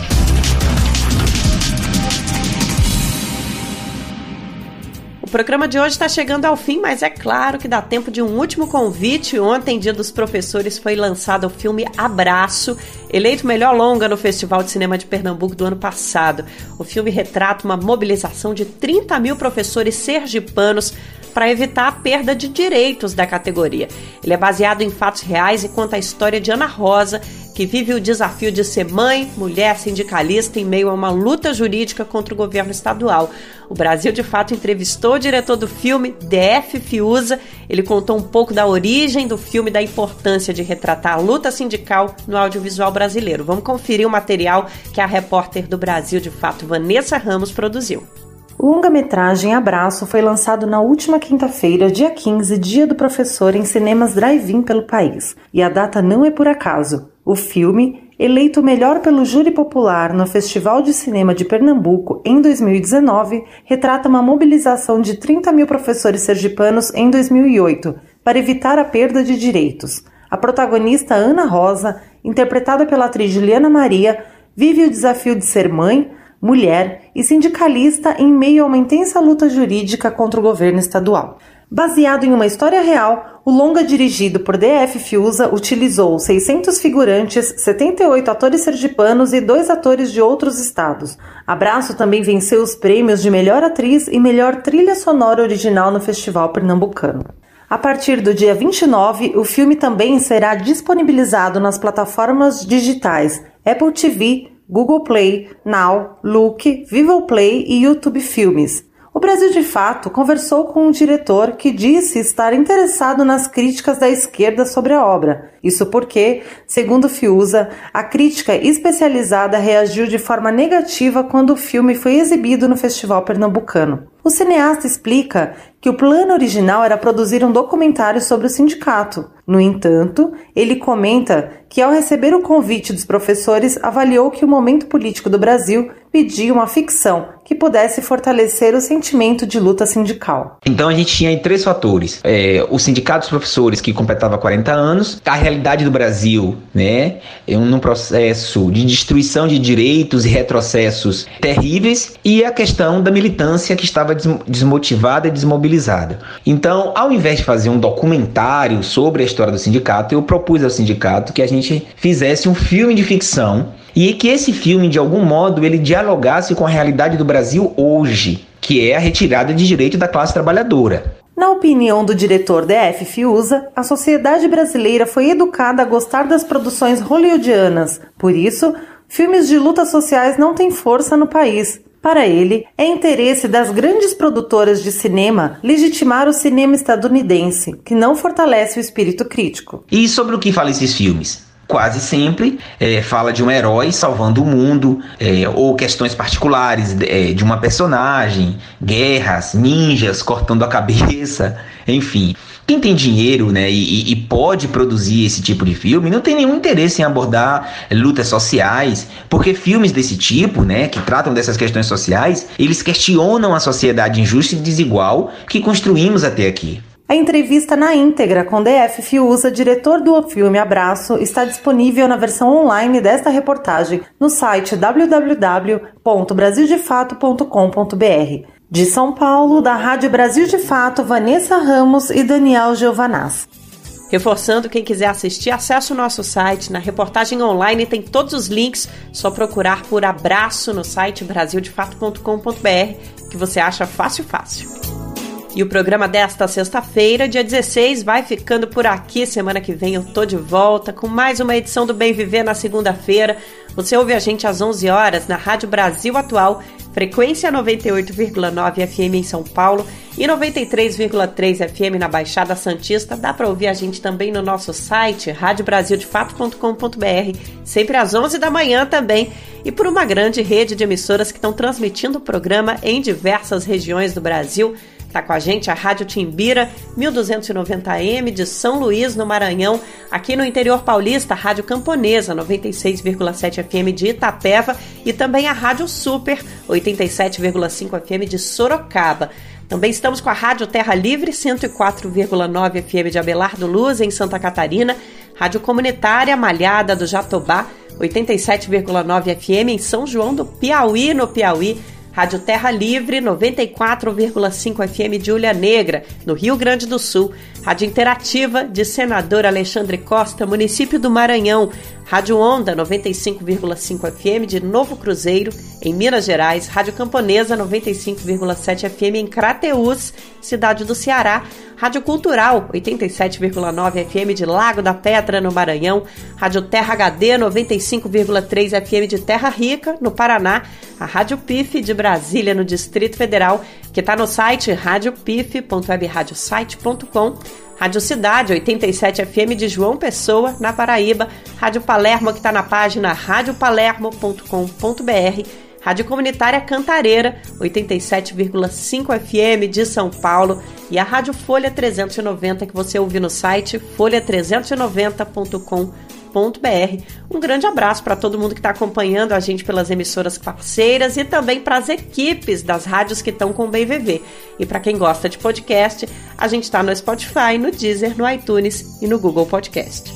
Programa de hoje está chegando ao fim, mas é claro que dá tempo de um último convite. Ontem, Dia dos Professores, foi lançado o filme Abraço, eleito melhor longa no Festival de Cinema de Pernambuco do ano passado. O filme retrata uma mobilização de 30 mil professores sergipanos para evitar a perda de direitos da categoria. Ele é baseado em fatos reais e conta a história de Ana Rosa, que vive o desafio de ser mãe, mulher, sindicalista em meio a uma luta jurídica contra o governo estadual. O Brasil, de fato, entrevistou o diretor do filme, DF Fiuza. Ele contou um pouco da origem do filme da importância de retratar a luta sindical no audiovisual brasileiro. Vamos conferir o material que a repórter do Brasil, de fato, Vanessa Ramos, produziu. O longa-metragem Abraço foi lançado na última quinta-feira, dia 15, dia do professor, em cinemas drive-in pelo país. E a data não é por acaso. O filme, eleito melhor pelo júri popular no Festival de Cinema de Pernambuco em 2019, retrata uma mobilização de 30 mil professores sergipanos em 2008 para evitar a perda de direitos. A protagonista Ana Rosa, interpretada pela atriz Juliana Maria, vive o desafio de ser mãe, mulher e sindicalista em meio a uma intensa luta jurídica contra o governo estadual. Baseado em uma história real, o longa dirigido por DF Fiuza utilizou 600 figurantes, 78 atores sergipanos e dois atores de outros estados. Abraço também venceu os prêmios de melhor atriz e melhor trilha sonora original no Festival Pernambucano. A partir do dia 29, o filme também será disponibilizado nas plataformas digitais Apple TV, Google Play, Now, Look, Vivo Play e YouTube Filmes. O Brasil de Fato conversou com um diretor que disse estar interessado nas críticas da esquerda sobre a obra. Isso porque, segundo Fiuza, a crítica especializada reagiu de forma negativa quando o filme foi exibido no Festival Pernambucano. O cineasta explica que o plano original era produzir um documentário sobre o sindicato. No entanto, ele comenta que, ao receber o convite dos professores, avaliou que o momento político do Brasil pedia uma ficção que pudesse fortalecer o sentimento de luta sindical. Então a gente tinha três fatores: é, o sindicato dos professores que completava 40 anos, a realidade do Brasil, né, num processo de destruição de direitos e retrocessos terríveis, e a questão da militância que estava desmotivada e desmobilizada. Então, ao invés de fazer um documentário sobre a história do sindicato, eu propus ao sindicato que a gente fizesse um filme de ficção e que esse filme, de algum modo, ele dialogasse com a realidade do Brasil hoje, que é a retirada de direito da classe trabalhadora. Na opinião do diretor DF Fiuza, a sociedade brasileira foi educada a gostar das produções hollywoodianas. Por isso, filmes de lutas sociais não têm força no país. Para ele, é interesse das grandes produtoras de cinema legitimar o cinema estadunidense, que não fortalece o espírito crítico. E sobre o que falam esses filmes? Quase sempre é, fala de um herói salvando o mundo, é, ou questões particulares é, de uma personagem, guerras, ninjas cortando a cabeça, [LAUGHS] enfim. Quem tem dinheiro né, e, e, pode produzir esse tipo de filme não tem nenhum interesse em abordar lutas sociais, porque filmes desse tipo, né, que tratam dessas questões sociais, eles questionam a sociedade injusta e desigual que construímos até aqui. A entrevista na íntegra com DF Fiuza, diretor do filme Abraço, está disponível na versão online desta reportagem no site www.brasildefato.com.br. De São Paulo, da Rádio Brasil de Fato, Vanessa Ramos e Daniel Giovanaz. Reforçando, quem quiser assistir, acesse o nosso site. Na reportagem online tem todos os links. Só procurar por abraço no site brasildefato.com.br que você acha fácil, fácil. E o programa desta sexta-feira, dia 16, vai ficando por aqui. Semana que vem eu tô de volta com mais uma edição do Bem Viver na segunda-feira. Você ouve a gente às 11 horas na Rádio Brasil Atual, frequência 98,9 FM em São Paulo e 93,3 FM na Baixada Santista. Dá para ouvir a gente também no nosso site, radiobrasildefato.com.br, sempre às 11 da manhã também, e por uma grande rede de emissoras que estão transmitindo o programa em diversas regiões do Brasil. Está com a gente a Rádio Timbira, 1290M de São Luís, no Maranhão. Aqui no interior paulista, a Rádio Camponesa, 96,7 FM de Itapeva. E também a Rádio Super, 87,5 FM de Sorocaba. Também estamos com a Rádio Terra Livre, 104,9 FM de Abelardo Luz, em Santa Catarina. Rádio Comunitária Malhada do Jatobá, 87,9 FM em São João do Piauí, no Piauí. Rádio Terra Livre 94,5 FM de Ulha Negra, no Rio Grande do Sul. Rádio Interativa de Senador Alexandre Costa, município do Maranhão. Rádio Onda 95,5 FM de Novo Cruzeiro, em Minas Gerais. Rádio Camponesa 95,7 FM em Crateús, cidade do Ceará. Rádio Cultural 87,9 FM de Lago da Pedra, no Maranhão. Rádio Terra HD 95,3 FM de Terra Rica, no Paraná. A Rádio PIF de Brasília, no Distrito Federal, que está no site radiopif.webradiosite.com. Rádio Cidade 87 FM de João Pessoa, na Paraíba. Rádio Palermo, que está na página radiopalermo.com.br. Rádio Comunitária Cantareira, 87,5 FM de São Paulo. E a Rádio Folha 390, que você ouve no site folha390.com.br. Um grande abraço para todo mundo que está acompanhando a gente pelas emissoras parceiras e também para as equipes das rádios que estão com o Viver. E para quem gosta de podcast, a gente está no Spotify, no Deezer, no iTunes e no Google Podcast.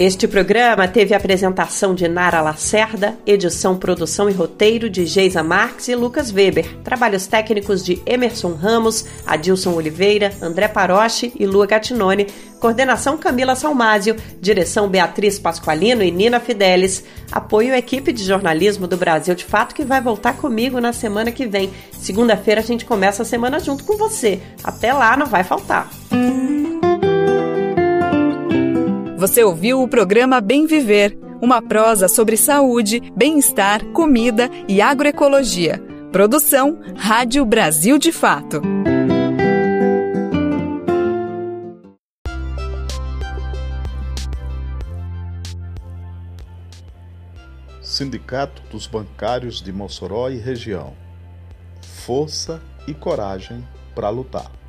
Este programa teve apresentação de Nara Lacerda, edição, produção e roteiro de Geisa Marques e Lucas Weber, trabalhos técnicos de Emerson Ramos, Adilson Oliveira, André Paroche e Lua Gatinone, coordenação Camila Salmásio, direção Beatriz Pasqualino e Nina Fidelis, apoio equipe de jornalismo do Brasil de Fato que vai voltar comigo na semana que vem. Segunda-feira a gente começa a semana junto com você. Até lá, não vai faltar. Você ouviu o programa Bem Viver, uma prosa sobre saúde, bem-estar, comida e agroecologia. Produção Rádio Brasil de Fato. Sindicato dos Bancários de Mossoró e Região. Força e coragem para lutar.